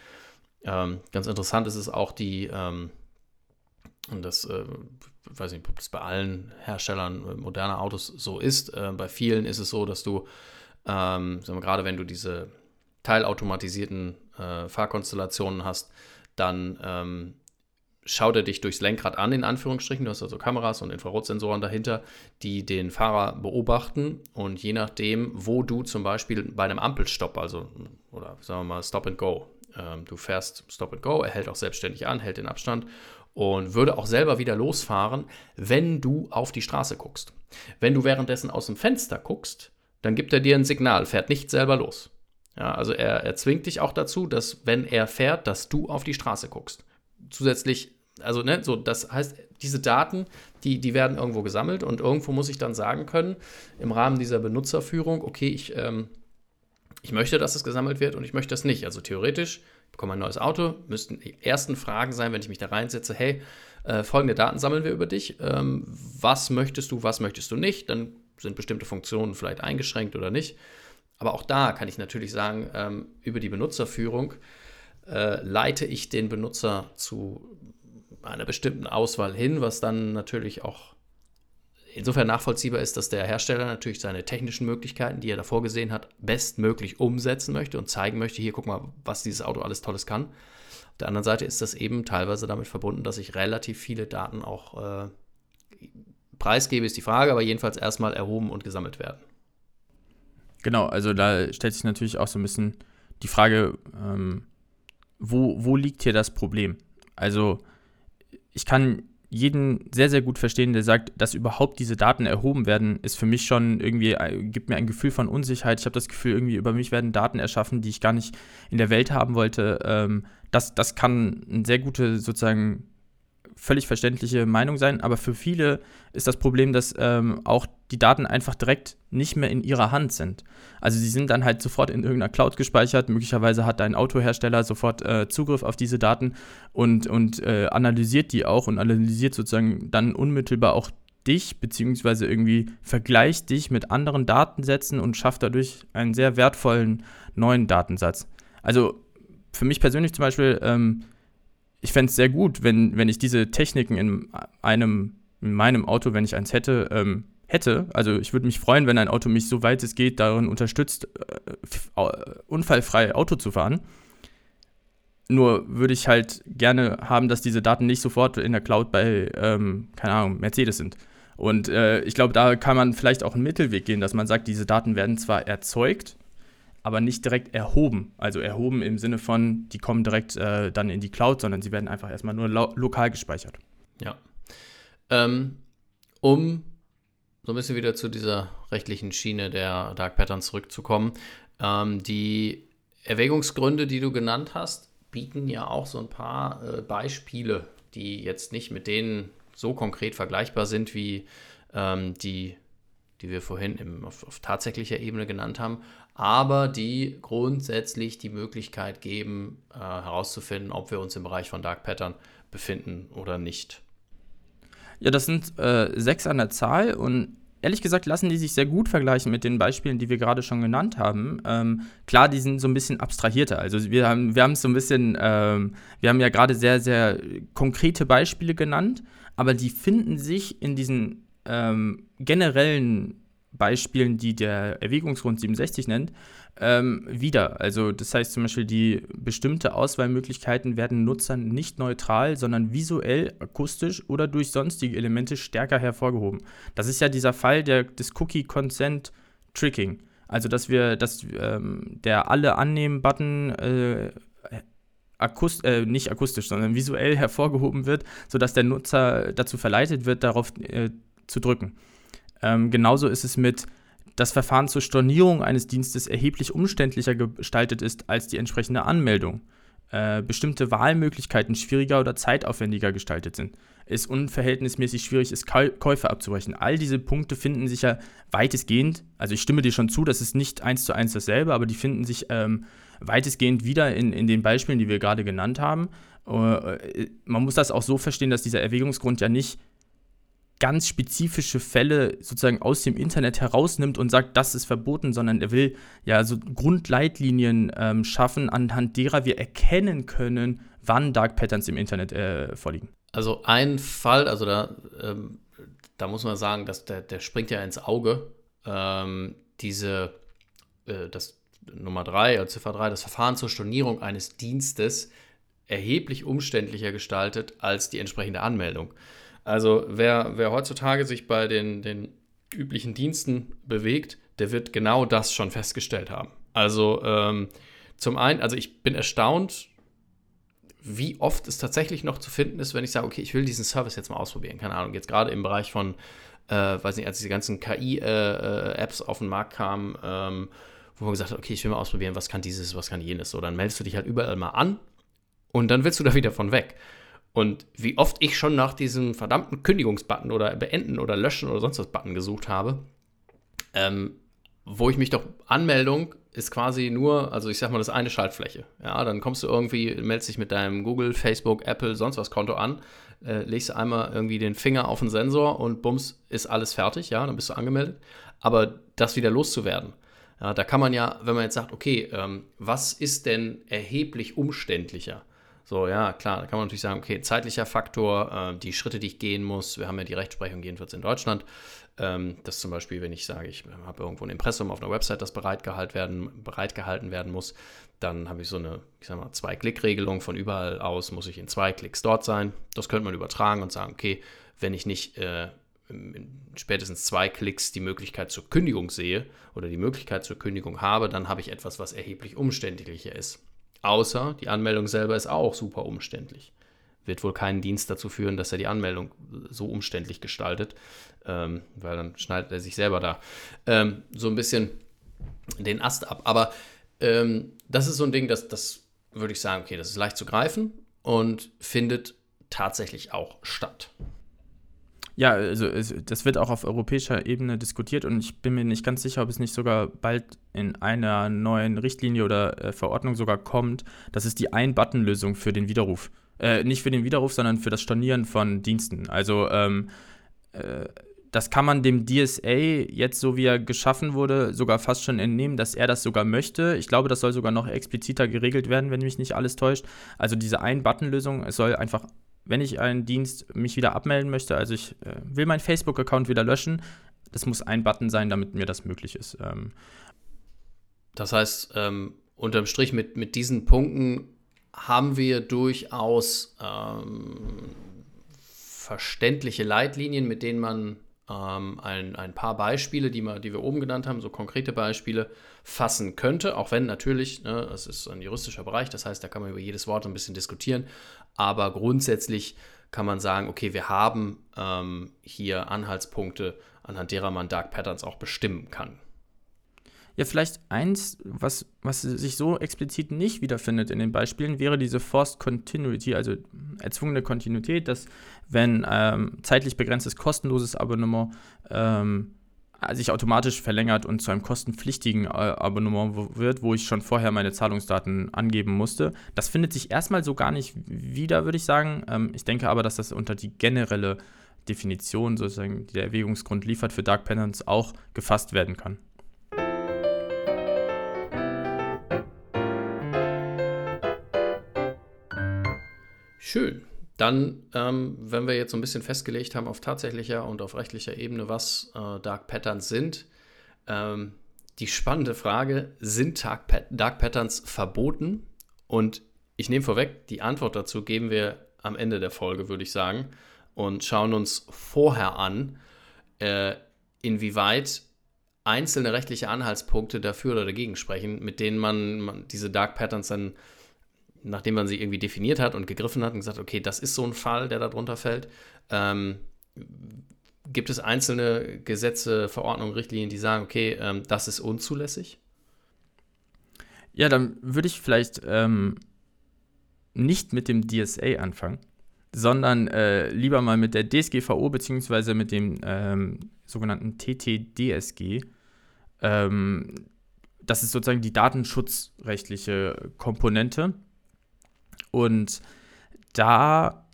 ähm, ganz interessant ist es auch die, ähm, und das, äh, weiß nicht, ob das bei allen Herstellern moderner Autos so ist. Äh, bei vielen ist es so, dass du, ähm, wir, gerade wenn du diese teilautomatisierten äh, Fahrkonstellationen hast, dann ähm, schaut er dich durchs Lenkrad an, in Anführungsstrichen. Du hast also Kameras und Infrarotsensoren dahinter, die den Fahrer beobachten. Und je nachdem, wo du zum Beispiel bei einem Ampelstopp, also oder sagen wir mal Stop and Go, ähm, du fährst Stop and Go, er hält auch selbstständig an, hält den Abstand und würde auch selber wieder losfahren, wenn du auf die Straße guckst. Wenn du währenddessen aus dem Fenster guckst, dann gibt er dir ein Signal, fährt nicht selber los. Ja, also er, er zwingt dich auch dazu, dass wenn er fährt, dass du auf die Straße guckst. Zusätzlich, also ne, so, das heißt, diese Daten, die, die werden irgendwo gesammelt und irgendwo muss ich dann sagen können, im Rahmen dieser Benutzerführung, okay, ich, ähm, ich möchte, dass es gesammelt wird und ich möchte das nicht. Also theoretisch, bekomme ein neues Auto, müssten die ersten Fragen sein, wenn ich mich da reinsetze, hey, äh, folgende Daten sammeln wir über dich. Ähm, was möchtest du, was möchtest du nicht? Dann sind bestimmte Funktionen vielleicht eingeschränkt oder nicht. Aber auch da kann ich natürlich sagen, ähm, über die Benutzerführung äh, leite ich den Benutzer zu einer bestimmten Auswahl hin, was dann natürlich auch insofern nachvollziehbar ist, dass der Hersteller natürlich seine technischen Möglichkeiten, die er davor gesehen hat, bestmöglich umsetzen möchte und zeigen möchte, hier guck mal, was dieses Auto alles Tolles kann. Auf der anderen Seite ist das eben teilweise damit verbunden, dass ich relativ viele Daten auch äh, preisgebe, ist die Frage, aber jedenfalls erstmal erhoben und gesammelt werden. Genau, also da stellt sich natürlich auch so ein bisschen die Frage, ähm, wo, wo liegt hier das Problem? Also ich kann jeden sehr, sehr gut verstehen, der sagt, dass überhaupt diese Daten erhoben werden, ist für mich schon irgendwie, äh, gibt mir ein Gefühl von Unsicherheit. Ich habe das Gefühl, irgendwie über mich werden Daten erschaffen, die ich gar nicht in der Welt haben wollte. Ähm, das, das kann eine sehr gute sozusagen völlig verständliche Meinung sein, aber für viele ist das Problem, dass ähm, auch die Daten einfach direkt nicht mehr in ihrer Hand sind. Also sie sind dann halt sofort in irgendeiner Cloud gespeichert, möglicherweise hat dein Autohersteller sofort äh, Zugriff auf diese Daten und, und äh, analysiert die auch und analysiert sozusagen dann unmittelbar auch dich, beziehungsweise irgendwie vergleicht dich mit anderen Datensätzen und schafft dadurch einen sehr wertvollen neuen Datensatz. Also für mich persönlich zum Beispiel, ähm, ich fände es sehr gut, wenn, wenn ich diese Techniken in einem, in meinem Auto, wenn ich eins hätte, ähm, hätte. Also ich würde mich freuen, wenn ein Auto mich so weit es geht darin unterstützt, äh, unfallfrei Auto zu fahren. Nur würde ich halt gerne haben, dass diese Daten nicht sofort in der Cloud bei, ähm, keine Ahnung, Mercedes sind. Und äh, ich glaube, da kann man vielleicht auch einen Mittelweg gehen, dass man sagt, diese Daten werden zwar erzeugt, aber nicht direkt erhoben. Also erhoben im Sinne von, die kommen direkt äh, dann in die Cloud, sondern sie werden einfach erstmal nur lo lokal gespeichert. Ja. Ähm, um so ein bisschen wieder zu dieser rechtlichen Schiene der Dark Patterns zurückzukommen, ähm, die Erwägungsgründe, die du genannt hast, bieten ja auch so ein paar äh, Beispiele, die jetzt nicht mit denen so konkret vergleichbar sind wie ähm, die, die wir vorhin im, auf, auf tatsächlicher Ebene genannt haben, aber die grundsätzlich die Möglichkeit geben, äh, herauszufinden, ob wir uns im Bereich von Dark Pattern befinden oder nicht. Ja, das sind äh, sechs an der Zahl und ehrlich gesagt lassen die sich sehr gut vergleichen mit den Beispielen, die wir gerade schon genannt haben. Ähm, klar, die sind so ein bisschen abstrahierter. Also wir haben wir haben so ein bisschen, ähm, wir haben ja gerade sehr, sehr konkrete Beispiele genannt, aber die finden sich in diesen ähm, generellen Beispielen, die der Erwägungsgrund 67 nennt, ähm, wieder. Also das heißt zum Beispiel, die bestimmte Auswahlmöglichkeiten werden Nutzern nicht neutral, sondern visuell, akustisch oder durch sonstige Elemente stärker hervorgehoben. Das ist ja dieser Fall der, des Cookie-Consent-Tricking. Also dass wir, dass ähm, der alle annehmen-Button äh, Akust äh, nicht akustisch, sondern visuell hervorgehoben wird, sodass der Nutzer dazu verleitet wird, darauf äh, zu drücken. Ähm, genauso ist es mit das Verfahren zur Stornierung eines Dienstes erheblich umständlicher gestaltet ist als die entsprechende Anmeldung. Äh, bestimmte Wahlmöglichkeiten schwieriger oder zeitaufwendiger gestaltet sind. Es unverhältnismäßig schwierig ist, Käufe abzubrechen. All diese Punkte finden sich ja weitestgehend, also ich stimme dir schon zu, das ist nicht eins zu eins dasselbe, aber die finden sich ähm, weitestgehend wieder in, in den Beispielen, die wir gerade genannt haben. Äh, man muss das auch so verstehen, dass dieser Erwägungsgrund ja nicht ganz spezifische Fälle sozusagen aus dem Internet herausnimmt und sagt, das ist verboten, sondern er will ja so Grundleitlinien ähm, schaffen, anhand derer wir erkennen können, wann Dark Patterns im Internet äh, vorliegen. Also ein Fall, also da, ähm, da muss man sagen, dass der, der springt ja ins Auge. Ähm, diese, äh, das Nummer 3, also Ziffer 3, das Verfahren zur Stornierung eines Dienstes erheblich umständlicher gestaltet als die entsprechende Anmeldung. Also wer, wer heutzutage sich bei den, den üblichen Diensten bewegt, der wird genau das schon festgestellt haben. Also ähm, zum einen, also ich bin erstaunt, wie oft es tatsächlich noch zu finden ist, wenn ich sage, okay, ich will diesen Service jetzt mal ausprobieren. Keine Ahnung, jetzt gerade im Bereich von, äh, weiß nicht, als diese ganzen KI-Apps äh, auf den Markt kamen, ähm, wo man gesagt hat, okay, ich will mal ausprobieren, was kann dieses, was kann jenes. So, dann meldest du dich halt überall mal an und dann willst du da wieder von weg. Und wie oft ich schon nach diesem verdammten Kündigungsbutton oder beenden oder löschen oder sonst was Button gesucht habe, ähm, wo ich mich doch Anmeldung ist quasi nur, also ich sag mal, das ist eine Schaltfläche. Ja, dann kommst du irgendwie, meldest dich mit deinem Google, Facebook, Apple, sonst was Konto an, äh, legst einmal irgendwie den Finger auf den Sensor und bums, ist alles fertig, ja, dann bist du angemeldet. Aber das wieder loszuwerden, ja, da kann man ja, wenn man jetzt sagt, okay, ähm, was ist denn erheblich umständlicher? So, ja, klar, da kann man natürlich sagen, okay, zeitlicher Faktor, äh, die Schritte, die ich gehen muss. Wir haben ja die Rechtsprechung jedenfalls in Deutschland. Ähm, das zum Beispiel, wenn ich sage, ich habe irgendwo ein Impressum auf einer Website, das bereitgehalten werden, bereitgehalten werden muss, dann habe ich so eine, ich sag mal, Zwei-Klick-Regelung. Von überall aus muss ich in zwei Klicks dort sein. Das könnte man übertragen und sagen, okay, wenn ich nicht äh, spätestens zwei Klicks die Möglichkeit zur Kündigung sehe oder die Möglichkeit zur Kündigung habe, dann habe ich etwas, was erheblich umständlicher ist. Außer die Anmeldung selber ist auch super umständlich. Wird wohl keinen Dienst dazu führen, dass er die Anmeldung so umständlich gestaltet, ähm, weil dann schneidet er sich selber da ähm, so ein bisschen den Ast ab. Aber ähm, das ist so ein Ding, das, das würde ich sagen, okay, das ist leicht zu greifen und findet tatsächlich auch statt. Ja, also das wird auch auf europäischer Ebene diskutiert und ich bin mir nicht ganz sicher, ob es nicht sogar bald in einer neuen Richtlinie oder äh, Verordnung sogar kommt. Das ist die Ein-Button-Lösung für den Widerruf. Äh, nicht für den Widerruf, sondern für das Stornieren von Diensten. Also ähm, äh, das kann man dem DSA jetzt, so wie er geschaffen wurde, sogar fast schon entnehmen, dass er das sogar möchte. Ich glaube, das soll sogar noch expliziter geregelt werden, wenn mich nicht alles täuscht. Also diese Ein-Button-Lösung, es soll einfach wenn ich einen Dienst mich wieder abmelden möchte, also ich äh, will meinen Facebook-Account wieder löschen, das muss ein Button sein, damit mir das möglich ist. Ähm. Das heißt, ähm, unterm Strich mit, mit diesen Punkten haben wir durchaus ähm, verständliche Leitlinien, mit denen man ähm, ein, ein paar Beispiele, die, wir, die wir oben genannt haben, so konkrete Beispiele, fassen könnte, auch wenn natürlich, ne, ist ein juristischer Bereich, das heißt, da kann man über jedes Wort ein bisschen diskutieren, aber grundsätzlich kann man sagen, okay, wir haben ähm, hier Anhaltspunkte, anhand derer man Dark Patterns auch bestimmen kann. Ja, vielleicht eins, was, was sich so explizit nicht wiederfindet in den Beispielen, wäre diese Forced Continuity, also erzwungene Kontinuität, dass wenn ähm, zeitlich begrenztes kostenloses Abonnement ähm, sich automatisch verlängert und zu einem kostenpflichtigen äh, Abonnement wird, wo ich schon vorher meine Zahlungsdaten angeben musste. Das findet sich erstmal so gar nicht wieder, würde ich sagen. Ähm, ich denke aber, dass das unter die generelle Definition, sozusagen, die der Erwägungsgrund liefert, für Dark Penance auch gefasst werden kann. Schön. Dann, ähm, wenn wir jetzt so ein bisschen festgelegt haben auf tatsächlicher und auf rechtlicher Ebene, was äh, Dark Patterns sind, ähm, die spannende Frage, sind Dark, Pat Dark Patterns verboten? Und ich nehme vorweg, die Antwort dazu geben wir am Ende der Folge, würde ich sagen, und schauen uns vorher an, äh, inwieweit einzelne rechtliche Anhaltspunkte dafür oder dagegen sprechen, mit denen man, man diese Dark Patterns dann nachdem man sie irgendwie definiert hat und gegriffen hat und gesagt, okay, das ist so ein Fall, der darunter fällt, ähm, gibt es einzelne Gesetze, Verordnungen, Richtlinien, die sagen, okay, ähm, das ist unzulässig? Ja, dann würde ich vielleicht ähm, nicht mit dem DSA anfangen, sondern äh, lieber mal mit der DSGVO beziehungsweise mit dem ähm, sogenannten TTDSG. Ähm, das ist sozusagen die datenschutzrechtliche Komponente. Und da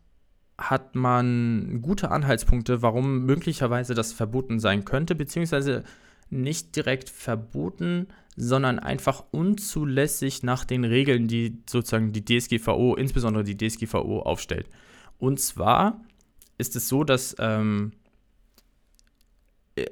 hat man gute Anhaltspunkte, warum möglicherweise das verboten sein könnte, beziehungsweise nicht direkt verboten, sondern einfach unzulässig nach den Regeln, die sozusagen die DSGVO, insbesondere die DSGVO, aufstellt. Und zwar ist es so, dass ähm, äh,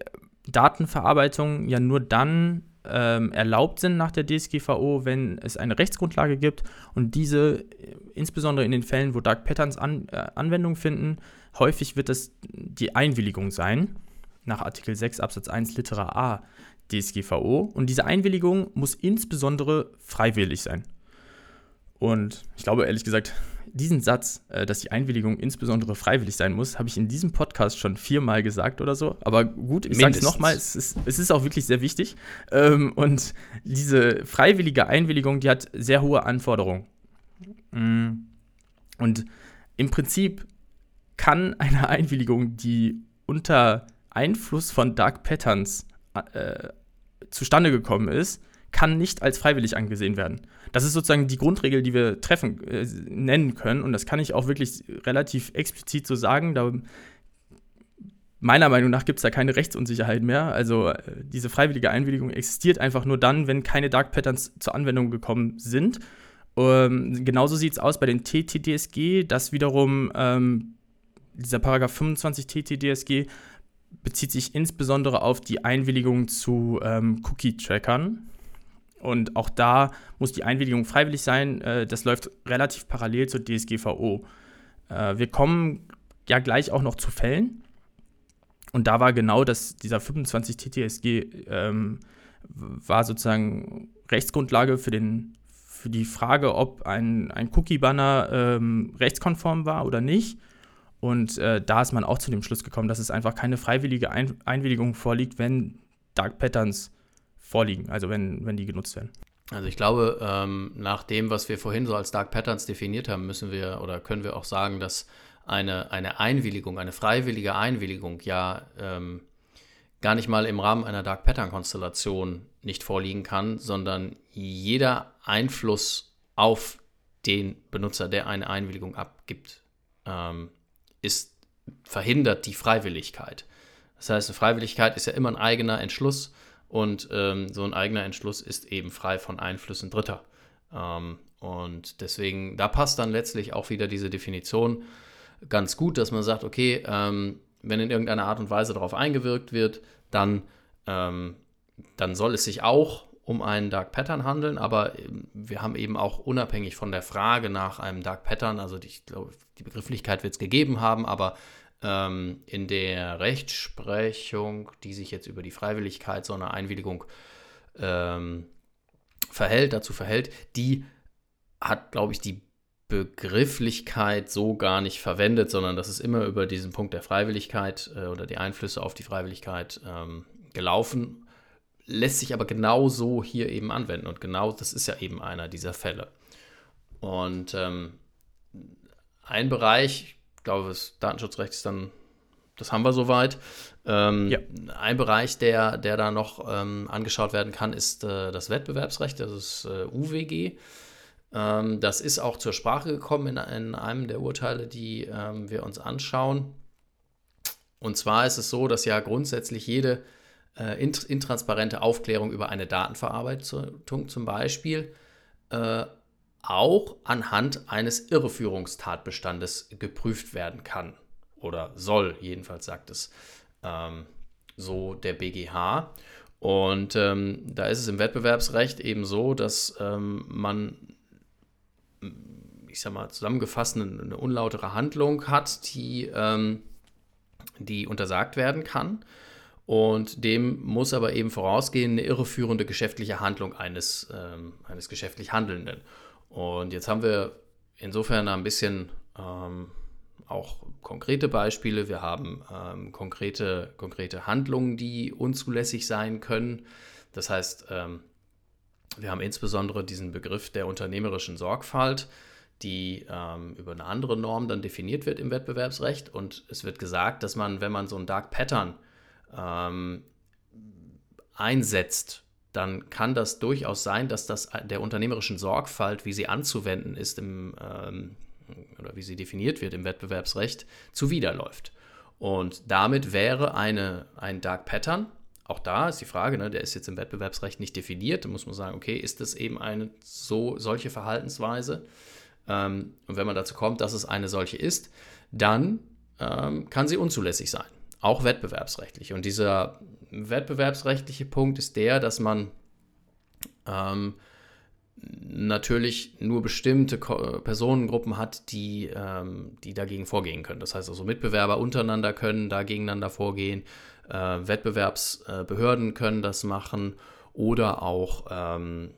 Datenverarbeitung ja nur dann ähm, erlaubt sind nach der DSGVO, wenn es eine Rechtsgrundlage gibt und diese, äh, insbesondere in den Fällen, wo Dark Patterns an, äh, Anwendung finden, häufig wird es die Einwilligung sein, nach Artikel 6 Absatz 1 Litera A DSGVO. Und diese Einwilligung muss insbesondere freiwillig sein. Und ich glaube ehrlich gesagt, diesen Satz, äh, dass die Einwilligung insbesondere freiwillig sein muss, habe ich in diesem Podcast schon viermal gesagt oder so. Aber gut, ich sage es nochmal, es ist, es ist auch wirklich sehr wichtig. Ähm, und diese freiwillige Einwilligung, die hat sehr hohe Anforderungen. Mm. Und im Prinzip kann eine Einwilligung, die unter Einfluss von Dark Patterns äh, zustande gekommen ist, kann nicht als freiwillig angesehen werden. Das ist sozusagen die Grundregel, die wir treffen, äh, nennen können. Und das kann ich auch wirklich relativ explizit so sagen. Da, meiner Meinung nach gibt es da keine Rechtsunsicherheit mehr. Also äh, diese freiwillige Einwilligung existiert einfach nur dann, wenn keine Dark Patterns zur Anwendung gekommen sind. Ähm, genauso sieht es aus bei den TTDSG, das wiederum, ähm, dieser Paragraph 25 TTDSG bezieht sich insbesondere auf die Einwilligung zu ähm, Cookie-Trackern. Und auch da muss die Einwilligung freiwillig sein. Äh, das läuft relativ parallel zur DSGVO. Äh, wir kommen ja gleich auch noch zu Fällen. Und da war genau das, dieser 25 TTSG ähm, war sozusagen Rechtsgrundlage für, den, für die Frage, ob ein, ein Cookie-Banner ähm, rechtskonform war oder nicht. Und äh, da ist man auch zu dem Schluss gekommen, dass es einfach keine freiwillige Ein Einwilligung vorliegt, wenn Dark Patterns vorliegen, also wenn, wenn die genutzt werden. Also ich glaube, ähm, nach dem, was wir vorhin so als Dark Patterns definiert haben, müssen wir oder können wir auch sagen, dass eine, eine Einwilligung, eine freiwillige Einwilligung ja ähm, gar nicht mal im Rahmen einer Dark Pattern Konstellation nicht vorliegen kann, sondern jeder Einfluss auf den Benutzer, der eine Einwilligung abgibt, ähm, ist verhindert die Freiwilligkeit. Das heißt, eine Freiwilligkeit ist ja immer ein eigener Entschluss und ähm, so ein eigener Entschluss ist eben frei von Einflüssen Dritter. Ähm, und deswegen, da passt dann letztlich auch wieder diese Definition ganz gut, dass man sagt, okay, ähm, wenn in irgendeiner Art und Weise darauf eingewirkt wird, dann, ähm, dann soll es sich auch um einen Dark Pattern handeln, aber ähm, wir haben eben auch unabhängig von der Frage nach einem Dark Pattern, also ich glaube, die Begrifflichkeit wird es gegeben haben, aber ähm, in der Rechtsprechung, die sich jetzt über die Freiwilligkeit so einer Einwilligung ähm, verhält, dazu verhält, die hat, glaube ich, die Begrifflichkeit so gar nicht verwendet, sondern das ist immer über diesen Punkt der Freiwilligkeit äh, oder die Einflüsse auf die Freiwilligkeit ähm, gelaufen, lässt sich aber genau so hier eben anwenden und genau das ist ja eben einer dieser Fälle. Und ähm, ein Bereich, ich glaube, das Datenschutzrecht ist dann, das haben wir soweit. Ähm, ja. Ein Bereich, der, der da noch ähm, angeschaut werden kann, ist äh, das Wettbewerbsrecht, das ist äh, UWG. Ähm, das ist auch zur Sprache gekommen in, in einem der Urteile, die ähm, wir uns anschauen. Und zwar ist es so, dass ja grundsätzlich jede äh, intransparente Aufklärung über eine Datenverarbeitung zum Beispiel äh, auch anhand eines Irreführungstatbestandes geprüft werden kann oder soll, jedenfalls sagt es ähm, so der BGH. Und ähm, da ist es im Wettbewerbsrecht eben so, dass ähm, man ich sag mal, zusammengefasst eine, eine unlautere Handlung hat, die, ähm, die untersagt werden kann. Und dem muss aber eben vorausgehen eine irreführende geschäftliche Handlung eines, ähm, eines geschäftlich Handelnden. Und jetzt haben wir insofern ein bisschen ähm, auch konkrete Beispiele. Wir haben ähm, konkrete, konkrete Handlungen, die unzulässig sein können. Das heißt, ähm, wir haben insbesondere diesen Begriff der unternehmerischen Sorgfalt, die ähm, über eine andere Norm dann definiert wird im Wettbewerbsrecht. Und es wird gesagt, dass man, wenn man so ein Dark Pattern ähm, einsetzt, dann kann das durchaus sein, dass das der unternehmerischen Sorgfalt, wie sie anzuwenden ist im, ähm, oder wie sie definiert wird im Wettbewerbsrecht, zuwiderläuft. Und damit wäre eine, ein Dark Pattern, auch da ist die Frage, ne, der ist jetzt im Wettbewerbsrecht nicht definiert. Da muss man sagen, okay, ist das eben eine so, solche Verhaltensweise? Ähm, und wenn man dazu kommt, dass es eine solche ist, dann ähm, kann sie unzulässig sein, auch wettbewerbsrechtlich. Und dieser wettbewerbsrechtliche Punkt ist der, dass man ähm, natürlich nur bestimmte Personengruppen hat, die, ähm, die dagegen vorgehen können. Das heißt also, Mitbewerber untereinander können da gegeneinander vorgehen äh, Wettbewerbsbehörden können das machen oder auch ähm,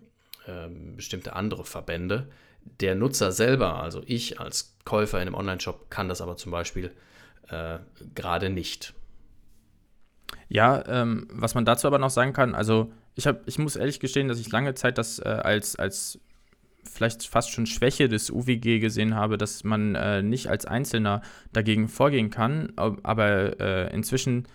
äh, bestimmte andere Verbände. Der Nutzer selber, also ich als Käufer in einem Online-Shop, kann das aber zum Beispiel äh, gerade nicht. Ja, ähm, was man dazu aber noch sagen kann, also ich, hab, ich muss ehrlich gestehen, dass ich lange Zeit das äh, als, als vielleicht fast schon Schwäche des UWG gesehen habe, dass man äh, nicht als Einzelner dagegen vorgehen kann, aber äh, inzwischen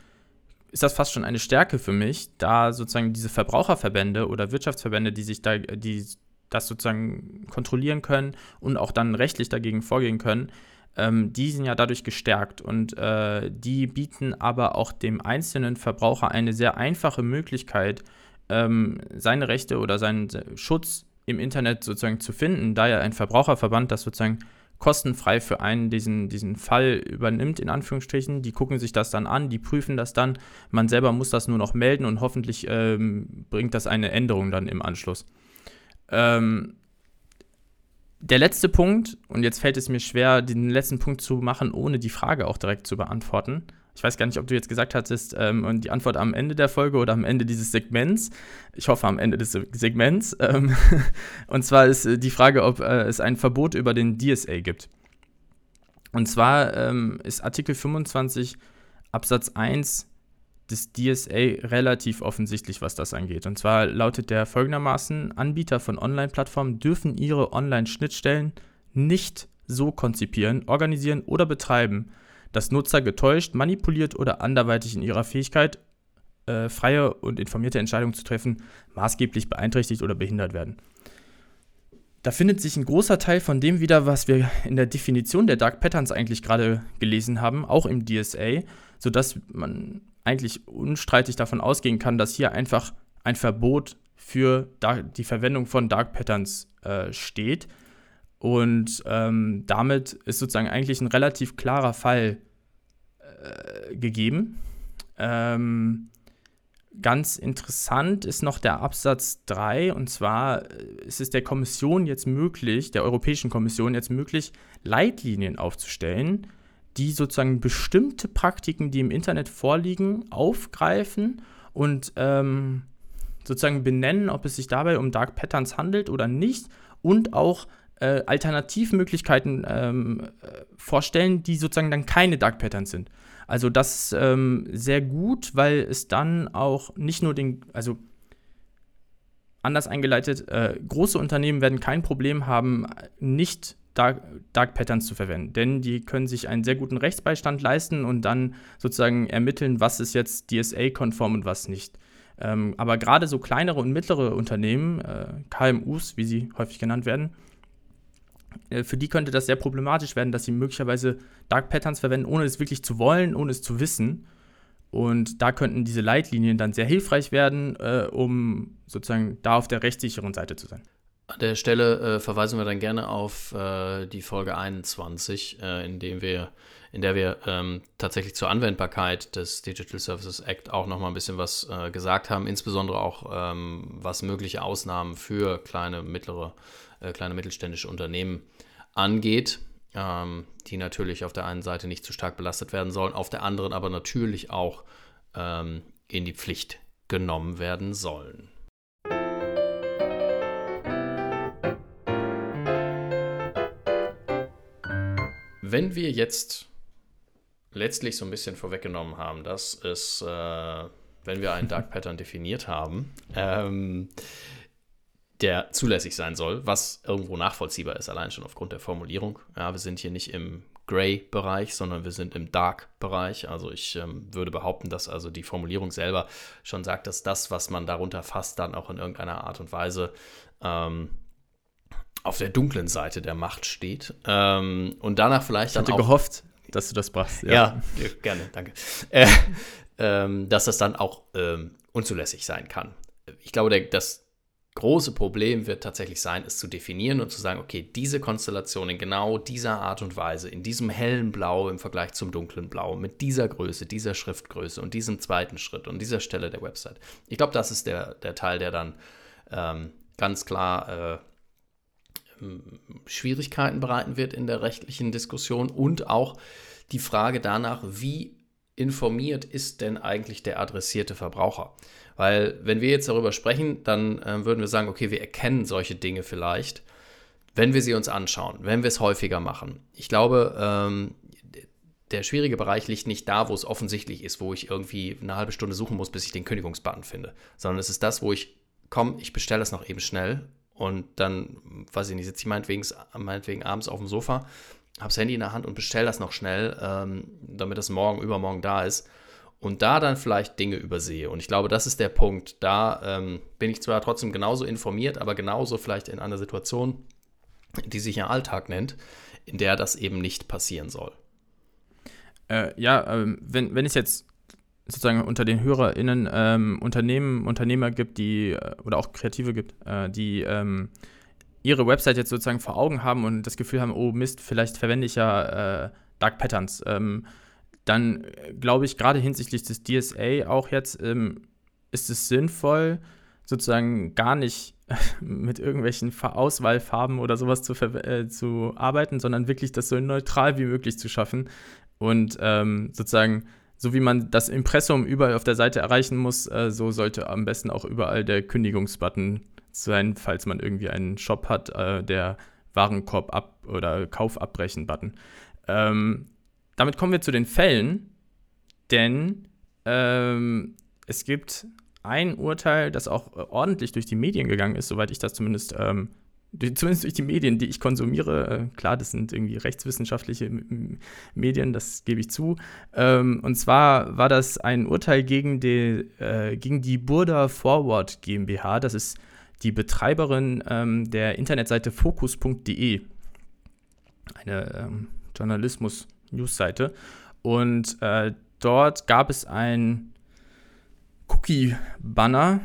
ist das fast schon eine Stärke für mich, da sozusagen diese Verbraucherverbände oder Wirtschaftsverbände, die sich da, die das sozusagen kontrollieren können und auch dann rechtlich dagegen vorgehen können, ähm, die sind ja dadurch gestärkt und äh, die bieten aber auch dem einzelnen Verbraucher eine sehr einfache Möglichkeit, ähm, seine Rechte oder seinen Schutz im Internet sozusagen zu finden, da ja ein Verbraucherverband das sozusagen kostenfrei für einen diesen, diesen Fall übernimmt, in Anführungsstrichen. Die gucken sich das dann an, die prüfen das dann. Man selber muss das nur noch melden und hoffentlich ähm, bringt das eine Änderung dann im Anschluss. Ähm, der letzte Punkt, und jetzt fällt es mir schwer, den letzten Punkt zu machen, ohne die Frage auch direkt zu beantworten ich weiß gar nicht, ob du jetzt gesagt hattest, ähm, die Antwort am Ende der Folge oder am Ende dieses Segments. Ich hoffe am Ende des Segments. Ähm, und zwar ist äh, die Frage, ob äh, es ein Verbot über den DSA gibt. Und zwar ähm, ist Artikel 25 Absatz 1 des DSA relativ offensichtlich, was das angeht. Und zwar lautet der folgendermaßen, Anbieter von Online-Plattformen dürfen ihre Online-Schnittstellen nicht so konzipieren, organisieren oder betreiben, dass Nutzer getäuscht, manipuliert oder anderweitig in ihrer Fähigkeit, äh, freie und informierte Entscheidungen zu treffen, maßgeblich beeinträchtigt oder behindert werden. Da findet sich ein großer Teil von dem wieder, was wir in der Definition der Dark Patterns eigentlich gerade gelesen haben, auch im DSA, sodass man eigentlich unstreitig davon ausgehen kann, dass hier einfach ein Verbot für die Verwendung von Dark Patterns äh, steht. Und ähm, damit ist sozusagen eigentlich ein relativ klarer Fall äh, gegeben. Ähm, ganz interessant ist noch der Absatz 3, und zwar äh, ist es der Kommission jetzt möglich, der Europäischen Kommission jetzt möglich, Leitlinien aufzustellen, die sozusagen bestimmte Praktiken, die im Internet vorliegen, aufgreifen und ähm, sozusagen benennen, ob es sich dabei um Dark Patterns handelt oder nicht und auch äh, Alternativmöglichkeiten ähm, äh, vorstellen, die sozusagen dann keine Dark Patterns sind. Also das ähm, sehr gut, weil es dann auch nicht nur den, also anders eingeleitet, äh, große Unternehmen werden kein Problem haben, nicht Dark, Dark, Patterns zu verwenden, denn die können sich einen sehr guten Rechtsbeistand leisten und dann sozusagen ermitteln, was ist jetzt DSA-konform und was nicht. Ähm, aber gerade so kleinere und mittlere Unternehmen, äh, KMUs, wie sie häufig genannt werden, äh, für die könnte das sehr problematisch werden, dass sie möglicherweise Dark Patterns verwenden, ohne es wirklich zu wollen, ohne es zu wissen. Und da könnten diese Leitlinien dann sehr hilfreich werden, äh, um sozusagen da auf der rechtssicheren Seite zu sein. An der Stelle äh, verweisen wir dann gerne auf äh, die Folge 21, äh, in, dem wir, in der wir ähm, tatsächlich zur Anwendbarkeit des Digital Services Act auch nochmal ein bisschen was äh, gesagt haben, insbesondere auch ähm, was mögliche Ausnahmen für kleine, mittlere, äh, kleine mittelständische Unternehmen angeht, ähm, die natürlich auf der einen Seite nicht zu stark belastet werden sollen, auf der anderen aber natürlich auch ähm, in die Pflicht genommen werden sollen. Wenn wir jetzt letztlich so ein bisschen vorweggenommen haben, dass es, äh, wenn wir einen Dark Pattern definiert haben, ähm, der zulässig sein soll, was irgendwo nachvollziehbar ist, allein schon aufgrund der Formulierung. Ja, wir sind hier nicht im Gray-Bereich, sondern wir sind im Dark-Bereich. Also ich ähm, würde behaupten, dass also die Formulierung selber schon sagt, dass das, was man darunter fasst, dann auch in irgendeiner Art und Weise ähm, auf der dunklen Seite der Macht steht. Ähm, und danach vielleicht ich hatte auch, gehofft, dass du das machst. Ja, ja gerne, danke. Äh, ähm, dass das dann auch ähm, unzulässig sein kann. Ich glaube, der, das große Problem wird tatsächlich sein, es zu definieren und zu sagen, okay, diese Konstellation in genau dieser Art und Weise, in diesem hellen Blau im Vergleich zum dunklen Blau, mit dieser Größe, dieser Schriftgröße und diesem zweiten Schritt und dieser Stelle der Website. Ich glaube, das ist der, der Teil, der dann ähm, ganz klar äh, Schwierigkeiten bereiten wird in der rechtlichen Diskussion und auch die Frage danach, wie informiert ist denn eigentlich der adressierte Verbraucher? Weil wenn wir jetzt darüber sprechen, dann äh, würden wir sagen, okay, wir erkennen solche Dinge vielleicht, wenn wir sie uns anschauen, wenn wir es häufiger machen. Ich glaube, ähm, der schwierige Bereich liegt nicht da, wo es offensichtlich ist, wo ich irgendwie eine halbe Stunde suchen muss, bis ich den Kündigungsbutton finde, sondern es ist das, wo ich, komm, ich bestelle es noch eben schnell und dann, weiß ich nicht, sitze ich meinetwegen, meinetwegen abends auf dem Sofa, habe das Handy in der Hand und bestelle das noch schnell, ähm, damit es morgen, übermorgen da ist. Und da dann vielleicht Dinge übersehe. Und ich glaube, das ist der Punkt. Da ähm, bin ich zwar trotzdem genauso informiert, aber genauso vielleicht in einer Situation, die sich ja Alltag nennt, in der das eben nicht passieren soll. Äh, ja, ähm, wenn, wenn es jetzt sozusagen unter den HörerInnen ähm, Unternehmen, Unternehmer gibt, die, äh, oder auch Kreative gibt, äh, die ähm, ihre Website jetzt sozusagen vor Augen haben und das Gefühl haben, oh Mist, vielleicht verwende ich ja äh, Dark Patterns, ähm, dann äh, glaube ich, gerade hinsichtlich des DSA auch jetzt ähm, ist es sinnvoll, sozusagen gar nicht mit irgendwelchen Auswahlfarben oder sowas zu, äh, zu arbeiten, sondern wirklich das so neutral wie möglich zu schaffen und ähm, sozusagen so wie man das Impressum überall auf der Seite erreichen muss, äh, so sollte am besten auch überall der Kündigungsbutton sein, falls man irgendwie einen Shop hat, äh, der Warenkorb ab oder Kauf abbrechen Button. Ähm, damit kommen wir zu den Fällen, denn ähm, es gibt ein Urteil, das auch ordentlich durch die Medien gegangen ist, soweit ich das zumindest ähm, zumindest durch die Medien, die ich konsumiere. Äh, klar, das sind irgendwie rechtswissenschaftliche Medien, das gebe ich zu. Ähm, und zwar war das ein Urteil gegen die, äh, gegen die Burda Forward GmbH. Das ist die Betreiberin ähm, der Internetseite focus.de. Eine ähm, Journalismus-News-Seite. Und äh, dort gab es ein Cookie-Banner,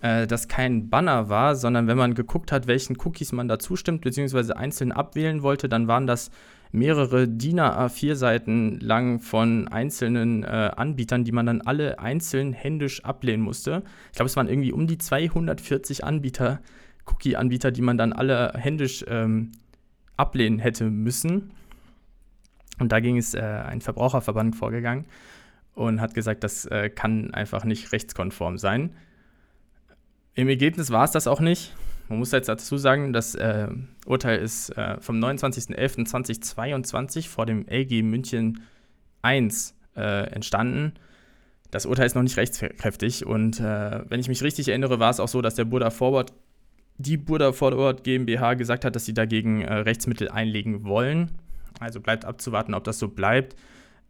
äh, das kein Banner war, sondern wenn man geguckt hat, welchen Cookies man da zustimmt, beziehungsweise einzeln abwählen wollte, dann waren das mehrere DIN A4-Seiten lang von einzelnen äh, Anbietern, die man dann alle einzeln händisch ablehnen musste. Ich glaube, es waren irgendwie um die 240 Anbieter, Cookie-Anbieter, die man dann alle händisch ähm, ablehnen hätte müssen. Und da ging es äh, ein Verbraucherverband vorgegangen und hat gesagt, das äh, kann einfach nicht rechtskonform sein. Im Ergebnis war es das auch nicht. Man muss jetzt dazu sagen, das äh, Urteil ist äh, vom 29.11.2022 vor dem LG München 1 äh, entstanden. Das Urteil ist noch nicht rechtskräftig und äh, wenn ich mich richtig erinnere, war es auch so, dass der Burda Forward, die Burda Forward GmbH gesagt hat, dass sie dagegen äh, Rechtsmittel einlegen wollen. Also bleibt abzuwarten, ob das so bleibt.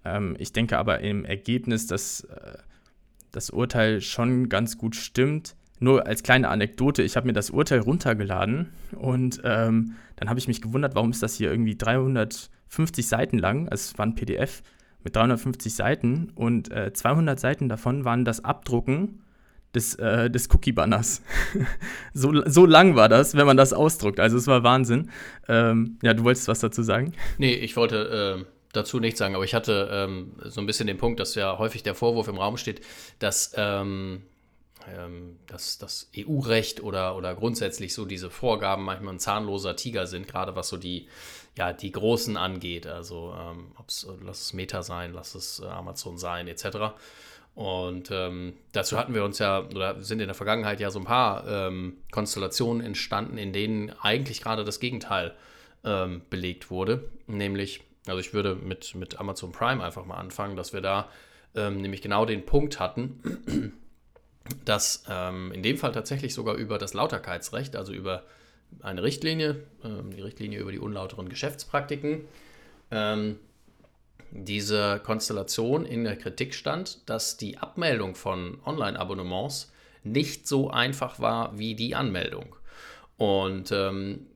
Ähm, ich denke aber im Ergebnis, dass äh, das Urteil schon ganz gut stimmt. Nur als kleine Anekdote, ich habe mir das Urteil runtergeladen und ähm, dann habe ich mich gewundert, warum ist das hier irgendwie 350 Seiten lang? Es war ein PDF mit 350 Seiten und äh, 200 Seiten davon waren das Abdrucken des, äh, des Cookie-Banners. so, so lang war das, wenn man das ausdruckt. Also es war Wahnsinn. Ähm, ja, du wolltest was dazu sagen? Nee, ich wollte äh, dazu nichts sagen, aber ich hatte ähm, so ein bisschen den Punkt, dass ja häufig der Vorwurf im Raum steht, dass ähm, ähm, dass das EU-Recht oder, oder grundsätzlich so diese Vorgaben manchmal ein zahnloser Tiger sind, gerade was so die, ja, die Großen angeht. Also ähm, ob's, lass es Meta sein, lass es äh, Amazon sein, etc. Und ähm, dazu hatten wir uns ja, oder sind in der Vergangenheit ja so ein paar ähm, Konstellationen entstanden, in denen eigentlich gerade das Gegenteil ähm, belegt wurde. Nämlich, also ich würde mit, mit Amazon Prime einfach mal anfangen, dass wir da ähm, nämlich genau den Punkt hatten, dass ähm, in dem Fall tatsächlich sogar über das Lauterkeitsrecht, also über eine Richtlinie, ähm, die Richtlinie über die unlauteren Geschäftspraktiken, ähm, diese Konstellation in der Kritik stand, dass die Abmeldung von Online-Abonnements nicht so einfach war wie die Anmeldung. Und ähm,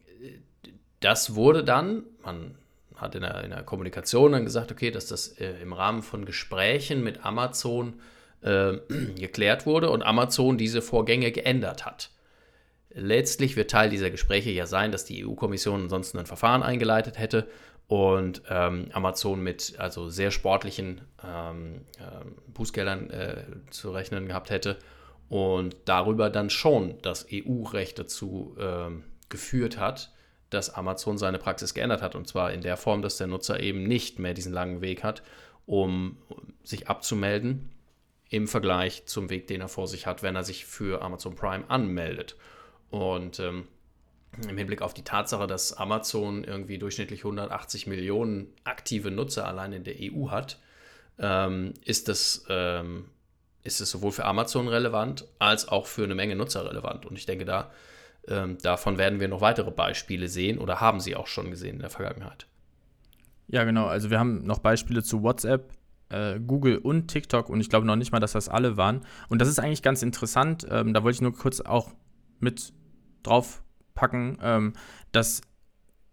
das wurde dann, man hat in der, in der, Kommunikation dann gesagt, okay, dass das äh, im Rahmen von Gesprächen mit Amazon äh, geklärt wurde und Amazon diese Vorgänge geändert hat. Letztlich wird Teil dieser Gespräche ja sein, dass die EU-Kommission ansonsten ein Verfahren eingeleitet hätte und ähm, Amazon mit also sehr sportlichen ähm, äh, Bußgeldern äh, zu rechnen gehabt hätte und darüber dann schon das EU-Recht dazu ähm, geführt hat, dass Amazon seine Praxis geändert hat und zwar in der Form, dass der Nutzer eben nicht mehr diesen langen Weg hat, um sich abzumelden im Vergleich zum Weg, den er vor sich hat, wenn er sich für Amazon Prime anmeldet. Und ähm, im Hinblick auf die Tatsache, dass Amazon irgendwie durchschnittlich 180 Millionen aktive Nutzer allein in der EU hat, ähm, ist, das, ähm, ist es sowohl für Amazon relevant als auch für eine Menge Nutzer relevant. Und ich denke, da, ähm, davon werden wir noch weitere Beispiele sehen oder haben sie auch schon gesehen in der Vergangenheit. Ja, genau. Also wir haben noch Beispiele zu WhatsApp, äh, Google und TikTok und ich glaube noch nicht mal, dass das alle waren. Und das ist eigentlich ganz interessant. Ähm, da wollte ich nur kurz auch mit drauf packen, ähm, dass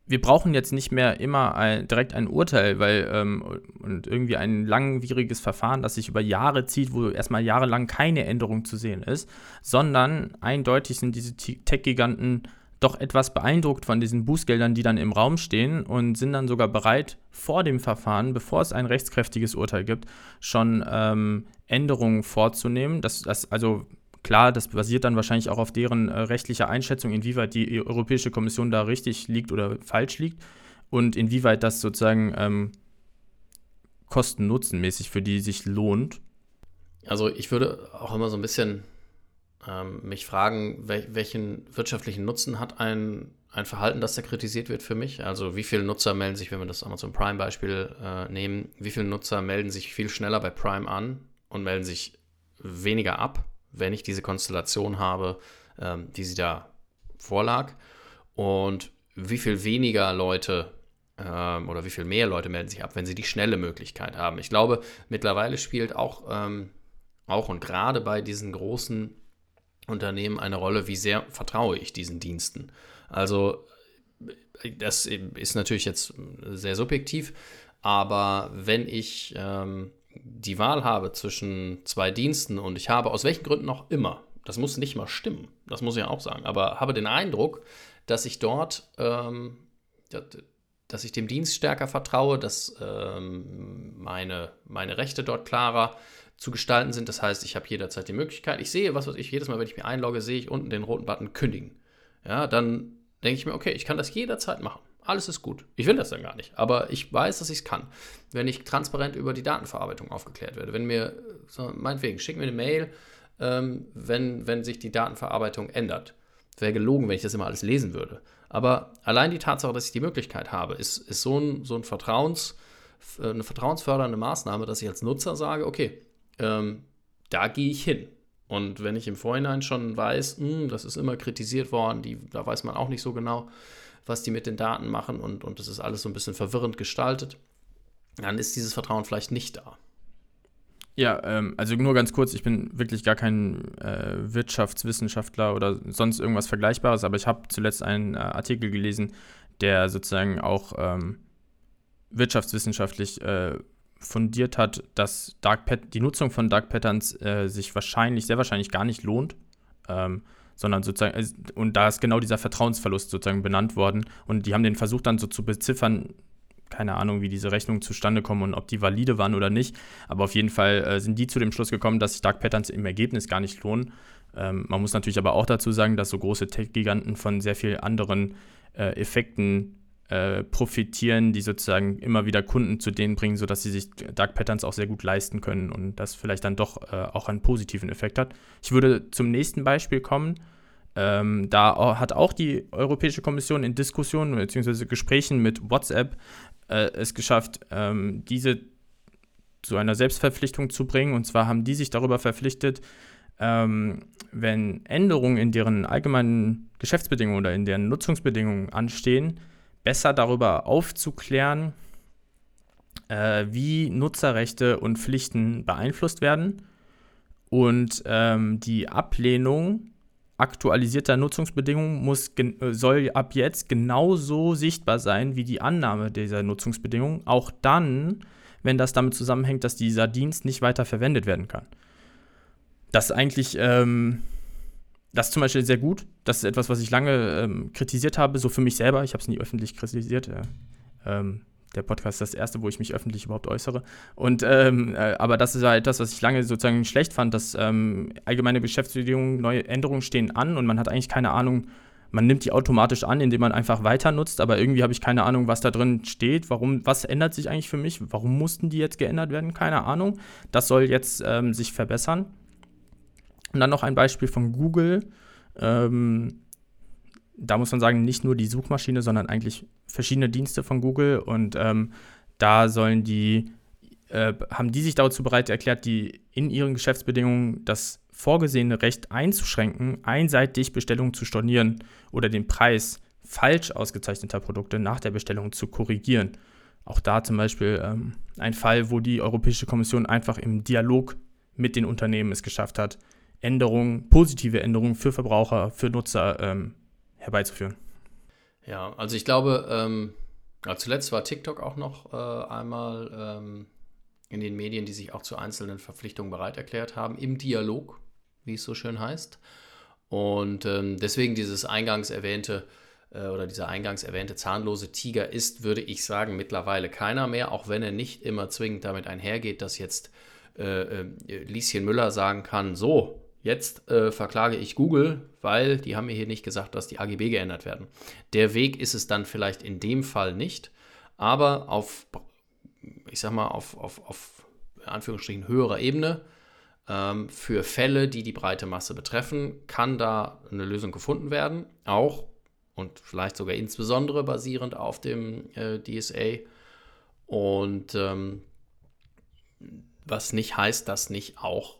wir brauchen jetzt nicht mehr immer ein, direkt ein Urteil, weil ähm, und irgendwie ein langwieriges Verfahren, das sich über Jahre zieht, wo erstmal jahrelang keine Änderung zu sehen ist, sondern eindeutig sind diese Tech-Giganten doch etwas beeindruckt von diesen Bußgeldern, die dann im Raum stehen und sind dann sogar bereit, vor dem Verfahren, bevor es ein rechtskräftiges Urteil gibt, schon ähm, Änderungen vorzunehmen. Das, das, also klar, das basiert dann wahrscheinlich auch auf deren äh, rechtlicher Einschätzung, inwieweit die Europäische Kommission da richtig liegt oder falsch liegt und inwieweit das sozusagen ähm, kosten-nutzen-mäßig für die sich lohnt. Also ich würde auch immer so ein bisschen ähm, mich fragen, wel welchen wirtschaftlichen Nutzen hat ein, ein Verhalten, das da kritisiert wird für mich? Also wie viele Nutzer melden sich, wenn wir das Amazon Prime-Beispiel äh, nehmen, wie viele Nutzer melden sich viel schneller bei Prime an und melden sich weniger ab, wenn ich diese Konstellation habe, ähm, die sie da vorlag? und wie viel weniger Leute ähm, oder wie viel mehr Leute melden sich ab, wenn sie die schnelle Möglichkeit haben. Ich glaube, mittlerweile spielt auch, ähm, auch und gerade bei diesen großen Unternehmen eine Rolle, wie sehr vertraue ich diesen Diensten. Also das ist natürlich jetzt sehr subjektiv, aber wenn ich ähm, die Wahl habe zwischen zwei Diensten und ich habe aus welchen Gründen auch immer, das muss nicht mal stimmen, das muss ich ja auch sagen, aber habe den Eindruck, dass ich dort, ähm, dass ich dem Dienst stärker vertraue, dass ähm, meine, meine Rechte dort klarer zu gestalten sind. Das heißt, ich habe jederzeit die Möglichkeit, ich sehe, was weiß ich, jedes Mal, wenn ich mich einlogge, sehe ich unten den roten Button kündigen. Ja, dann denke ich mir, okay, ich kann das jederzeit machen. Alles ist gut. Ich will das dann gar nicht, aber ich weiß, dass ich es kann. Wenn ich transparent über die Datenverarbeitung aufgeklärt werde, wenn mir, so, meinetwegen, schick mir eine Mail, ähm, wenn, wenn sich die Datenverarbeitung ändert. Wäre gelogen, wenn ich das immer alles lesen würde. Aber allein die Tatsache, dass ich die Möglichkeit habe, ist, ist so, ein, so ein Vertrauens, äh, eine vertrauensfördernde Maßnahme, dass ich als Nutzer sage, okay, ähm, da gehe ich hin. Und wenn ich im Vorhinein schon weiß, mh, hm, das ist immer kritisiert worden, die, da weiß man auch nicht so genau, was die mit den Daten machen und, und das ist alles so ein bisschen verwirrend gestaltet, dann ist dieses Vertrauen vielleicht nicht da. Ja, ähm, also nur ganz kurz, ich bin wirklich gar kein äh, Wirtschaftswissenschaftler oder sonst irgendwas Vergleichbares, aber ich habe zuletzt einen äh, Artikel gelesen, der sozusagen auch ähm, wirtschaftswissenschaftlich äh, fundiert hat, dass Dark die Nutzung von Dark Patterns äh, sich wahrscheinlich, sehr wahrscheinlich gar nicht lohnt, ähm, sondern sozusagen, und da ist genau dieser Vertrauensverlust sozusagen benannt worden und die haben den versucht dann so zu beziffern, keine Ahnung, wie diese Rechnungen zustande kommen und ob die valide waren oder nicht, aber auf jeden Fall äh, sind die zu dem Schluss gekommen, dass sich Dark Patterns im Ergebnis gar nicht lohnen. Ähm, man muss natürlich aber auch dazu sagen, dass so große Tech-Giganten von sehr vielen anderen äh, Effekten äh, profitieren, die sozusagen immer wieder Kunden zu denen bringen, sodass sie sich Dark Patterns auch sehr gut leisten können und das vielleicht dann doch äh, auch einen positiven Effekt hat. Ich würde zum nächsten Beispiel kommen. Ähm, da hat auch die Europäische Kommission in Diskussionen bzw. Gesprächen mit WhatsApp äh, es geschafft, ähm, diese zu einer Selbstverpflichtung zu bringen. Und zwar haben die sich darüber verpflichtet, ähm, wenn Änderungen in deren allgemeinen Geschäftsbedingungen oder in deren Nutzungsbedingungen anstehen, besser darüber aufzuklären, äh, wie Nutzerrechte und Pflichten beeinflusst werden und ähm, die Ablehnung aktualisierter Nutzungsbedingungen muss, soll ab jetzt genauso sichtbar sein wie die Annahme dieser Nutzungsbedingungen, auch dann, wenn das damit zusammenhängt, dass dieser Dienst nicht weiter verwendet werden kann. Das ist eigentlich ähm, das ist zum Beispiel sehr gut. Das ist etwas, was ich lange ähm, kritisiert habe, so für mich selber. Ich habe es nie öffentlich kritisiert. Äh, ähm, der Podcast ist das erste, wo ich mich öffentlich überhaupt äußere. Und ähm, äh, aber das ist halt etwas, was ich lange sozusagen schlecht fand, dass ähm, allgemeine Geschäftsbedingungen, neue Änderungen stehen an und man hat eigentlich keine Ahnung, man nimmt die automatisch an, indem man einfach weiter nutzt, aber irgendwie habe ich keine Ahnung, was da drin steht. Warum, was ändert sich eigentlich für mich? Warum mussten die jetzt geändert werden? Keine Ahnung. Das soll jetzt ähm, sich verbessern. Und dann noch ein Beispiel von Google. Ähm, da muss man sagen, nicht nur die Suchmaschine, sondern eigentlich verschiedene Dienste von Google. Und ähm, da sollen die, äh, haben die sich dazu bereit erklärt, die in ihren Geschäftsbedingungen das vorgesehene Recht einzuschränken, einseitig Bestellungen zu stornieren oder den Preis falsch ausgezeichneter Produkte nach der Bestellung zu korrigieren. Auch da zum Beispiel ähm, ein Fall, wo die Europäische Kommission einfach im Dialog mit den Unternehmen es geschafft hat, Änderungen, positive Änderungen für Verbraucher, für Nutzer ähm, herbeizuführen. Ja, also ich glaube, ähm, zuletzt war TikTok auch noch äh, einmal ähm, in den Medien, die sich auch zu einzelnen Verpflichtungen bereit erklärt haben, im Dialog, wie es so schön heißt. Und ähm, deswegen dieses eingangs erwähnte äh, oder dieser eingangs erwähnte zahnlose Tiger ist, würde ich sagen, mittlerweile keiner mehr, auch wenn er nicht immer zwingend damit einhergeht, dass jetzt äh, äh Lieschen Müller sagen kann, so, Jetzt äh, verklage ich Google, weil die haben mir hier nicht gesagt, dass die AGB geändert werden. Der Weg ist es dann vielleicht in dem Fall nicht, aber auf, ich sag mal, auf, auf, auf Anführungsstrichen höherer Ebene ähm, für Fälle, die die breite Masse betreffen, kann da eine Lösung gefunden werden. Auch und vielleicht sogar insbesondere basierend auf dem äh, DSA. Und ähm, was nicht heißt, dass nicht auch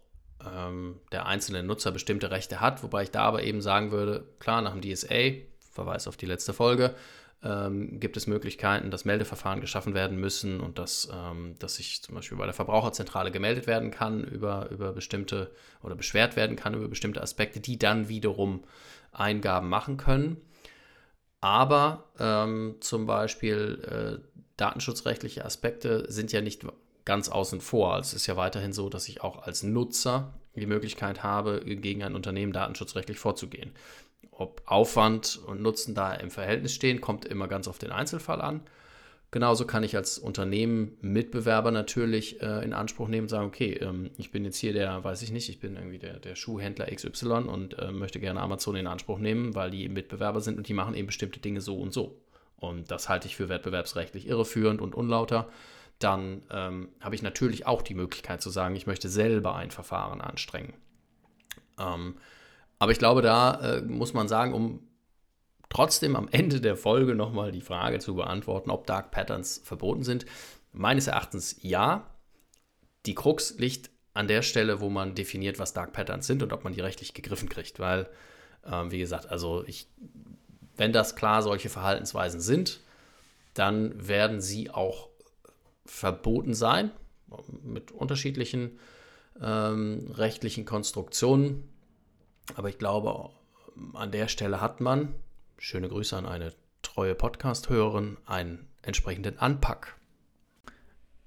ähm, der einzelne Nutzer bestimmte Rechte hat, wobei ich da aber eben sagen würde, klar, nach dem DSA Verweis auf die letzte Folge, ähm, gibt es Möglichkeiten, dass Meldeverfahren geschaffen werden müssen und dass, ähm, dass ich zum Beispiel bei der Verbraucherzentrale gemeldet werden kann über, über bestimmte oder beschwert werden kann über bestimmte Aspekte, die dann wiederum Eingaben machen können. Aber ähm, zum Beispiel äh, datenschutzrechtliche Aspekte sind ja nicht ganz außen vor. Also es ist ja weiterhin so, dass ich auch als Nutzer die Möglichkeit habe, gegen ein Unternehmen datenschutzrechtlich vorzugehen. Ob Aufwand und Nutzen da im Verhältnis stehen, kommt immer ganz auf den Einzelfall an. Genauso kann ich als Unternehmen Mitbewerber natürlich äh, in Anspruch nehmen und sagen, okay, ähm, ich bin jetzt hier der, weiß ich nicht, ich bin irgendwie der, der Schuhhändler XY und äh, möchte gerne Amazon in Anspruch nehmen, weil die Mitbewerber sind und die machen eben bestimmte Dinge so und so. Und das halte ich für wettbewerbsrechtlich irreführend und unlauter. Dann ähm, habe ich natürlich auch die Möglichkeit zu sagen, ich möchte selber ein Verfahren anstrengen. Ähm, aber ich glaube, da äh, muss man sagen, um trotzdem am Ende der Folge nochmal die Frage zu beantworten, ob Dark Patterns verboten sind. Meines Erachtens ja. Die Krux liegt an der Stelle, wo man definiert, was Dark Patterns sind und ob man die rechtlich gegriffen kriegt. Weil, äh, wie gesagt, also ich, wenn das klar solche Verhaltensweisen sind, dann werden sie auch verboten sein mit unterschiedlichen ähm, rechtlichen Konstruktionen. Aber ich glaube, an der Stelle hat man, schöne Grüße an eine treue Podcast-Hörerin, einen entsprechenden Anpack.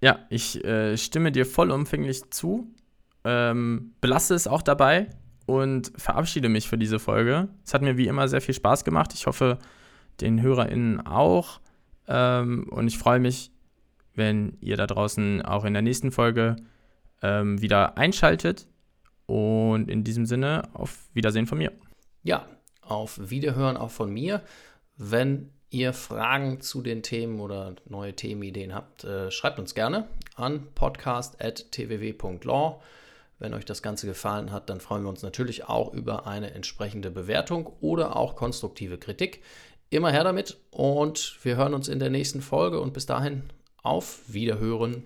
Ja, ich äh, stimme dir vollumfänglich zu. Ähm, belasse es auch dabei und verabschiede mich für diese Folge. Es hat mir wie immer sehr viel Spaß gemacht. Ich hoffe, den HörerInnen auch. Ähm, und ich freue mich, wenn ihr da draußen auch in der nächsten Folge ähm, wieder einschaltet. Und in diesem Sinne, auf Wiedersehen von mir. Ja, auf Wiederhören auch von mir. Wenn ihr Fragen zu den Themen oder neue Themenideen habt, äh, schreibt uns gerne an podcast.tww.law. Wenn euch das Ganze gefallen hat, dann freuen wir uns natürlich auch über eine entsprechende Bewertung oder auch konstruktive Kritik. Immer her damit und wir hören uns in der nächsten Folge und bis dahin auf Wiederhören.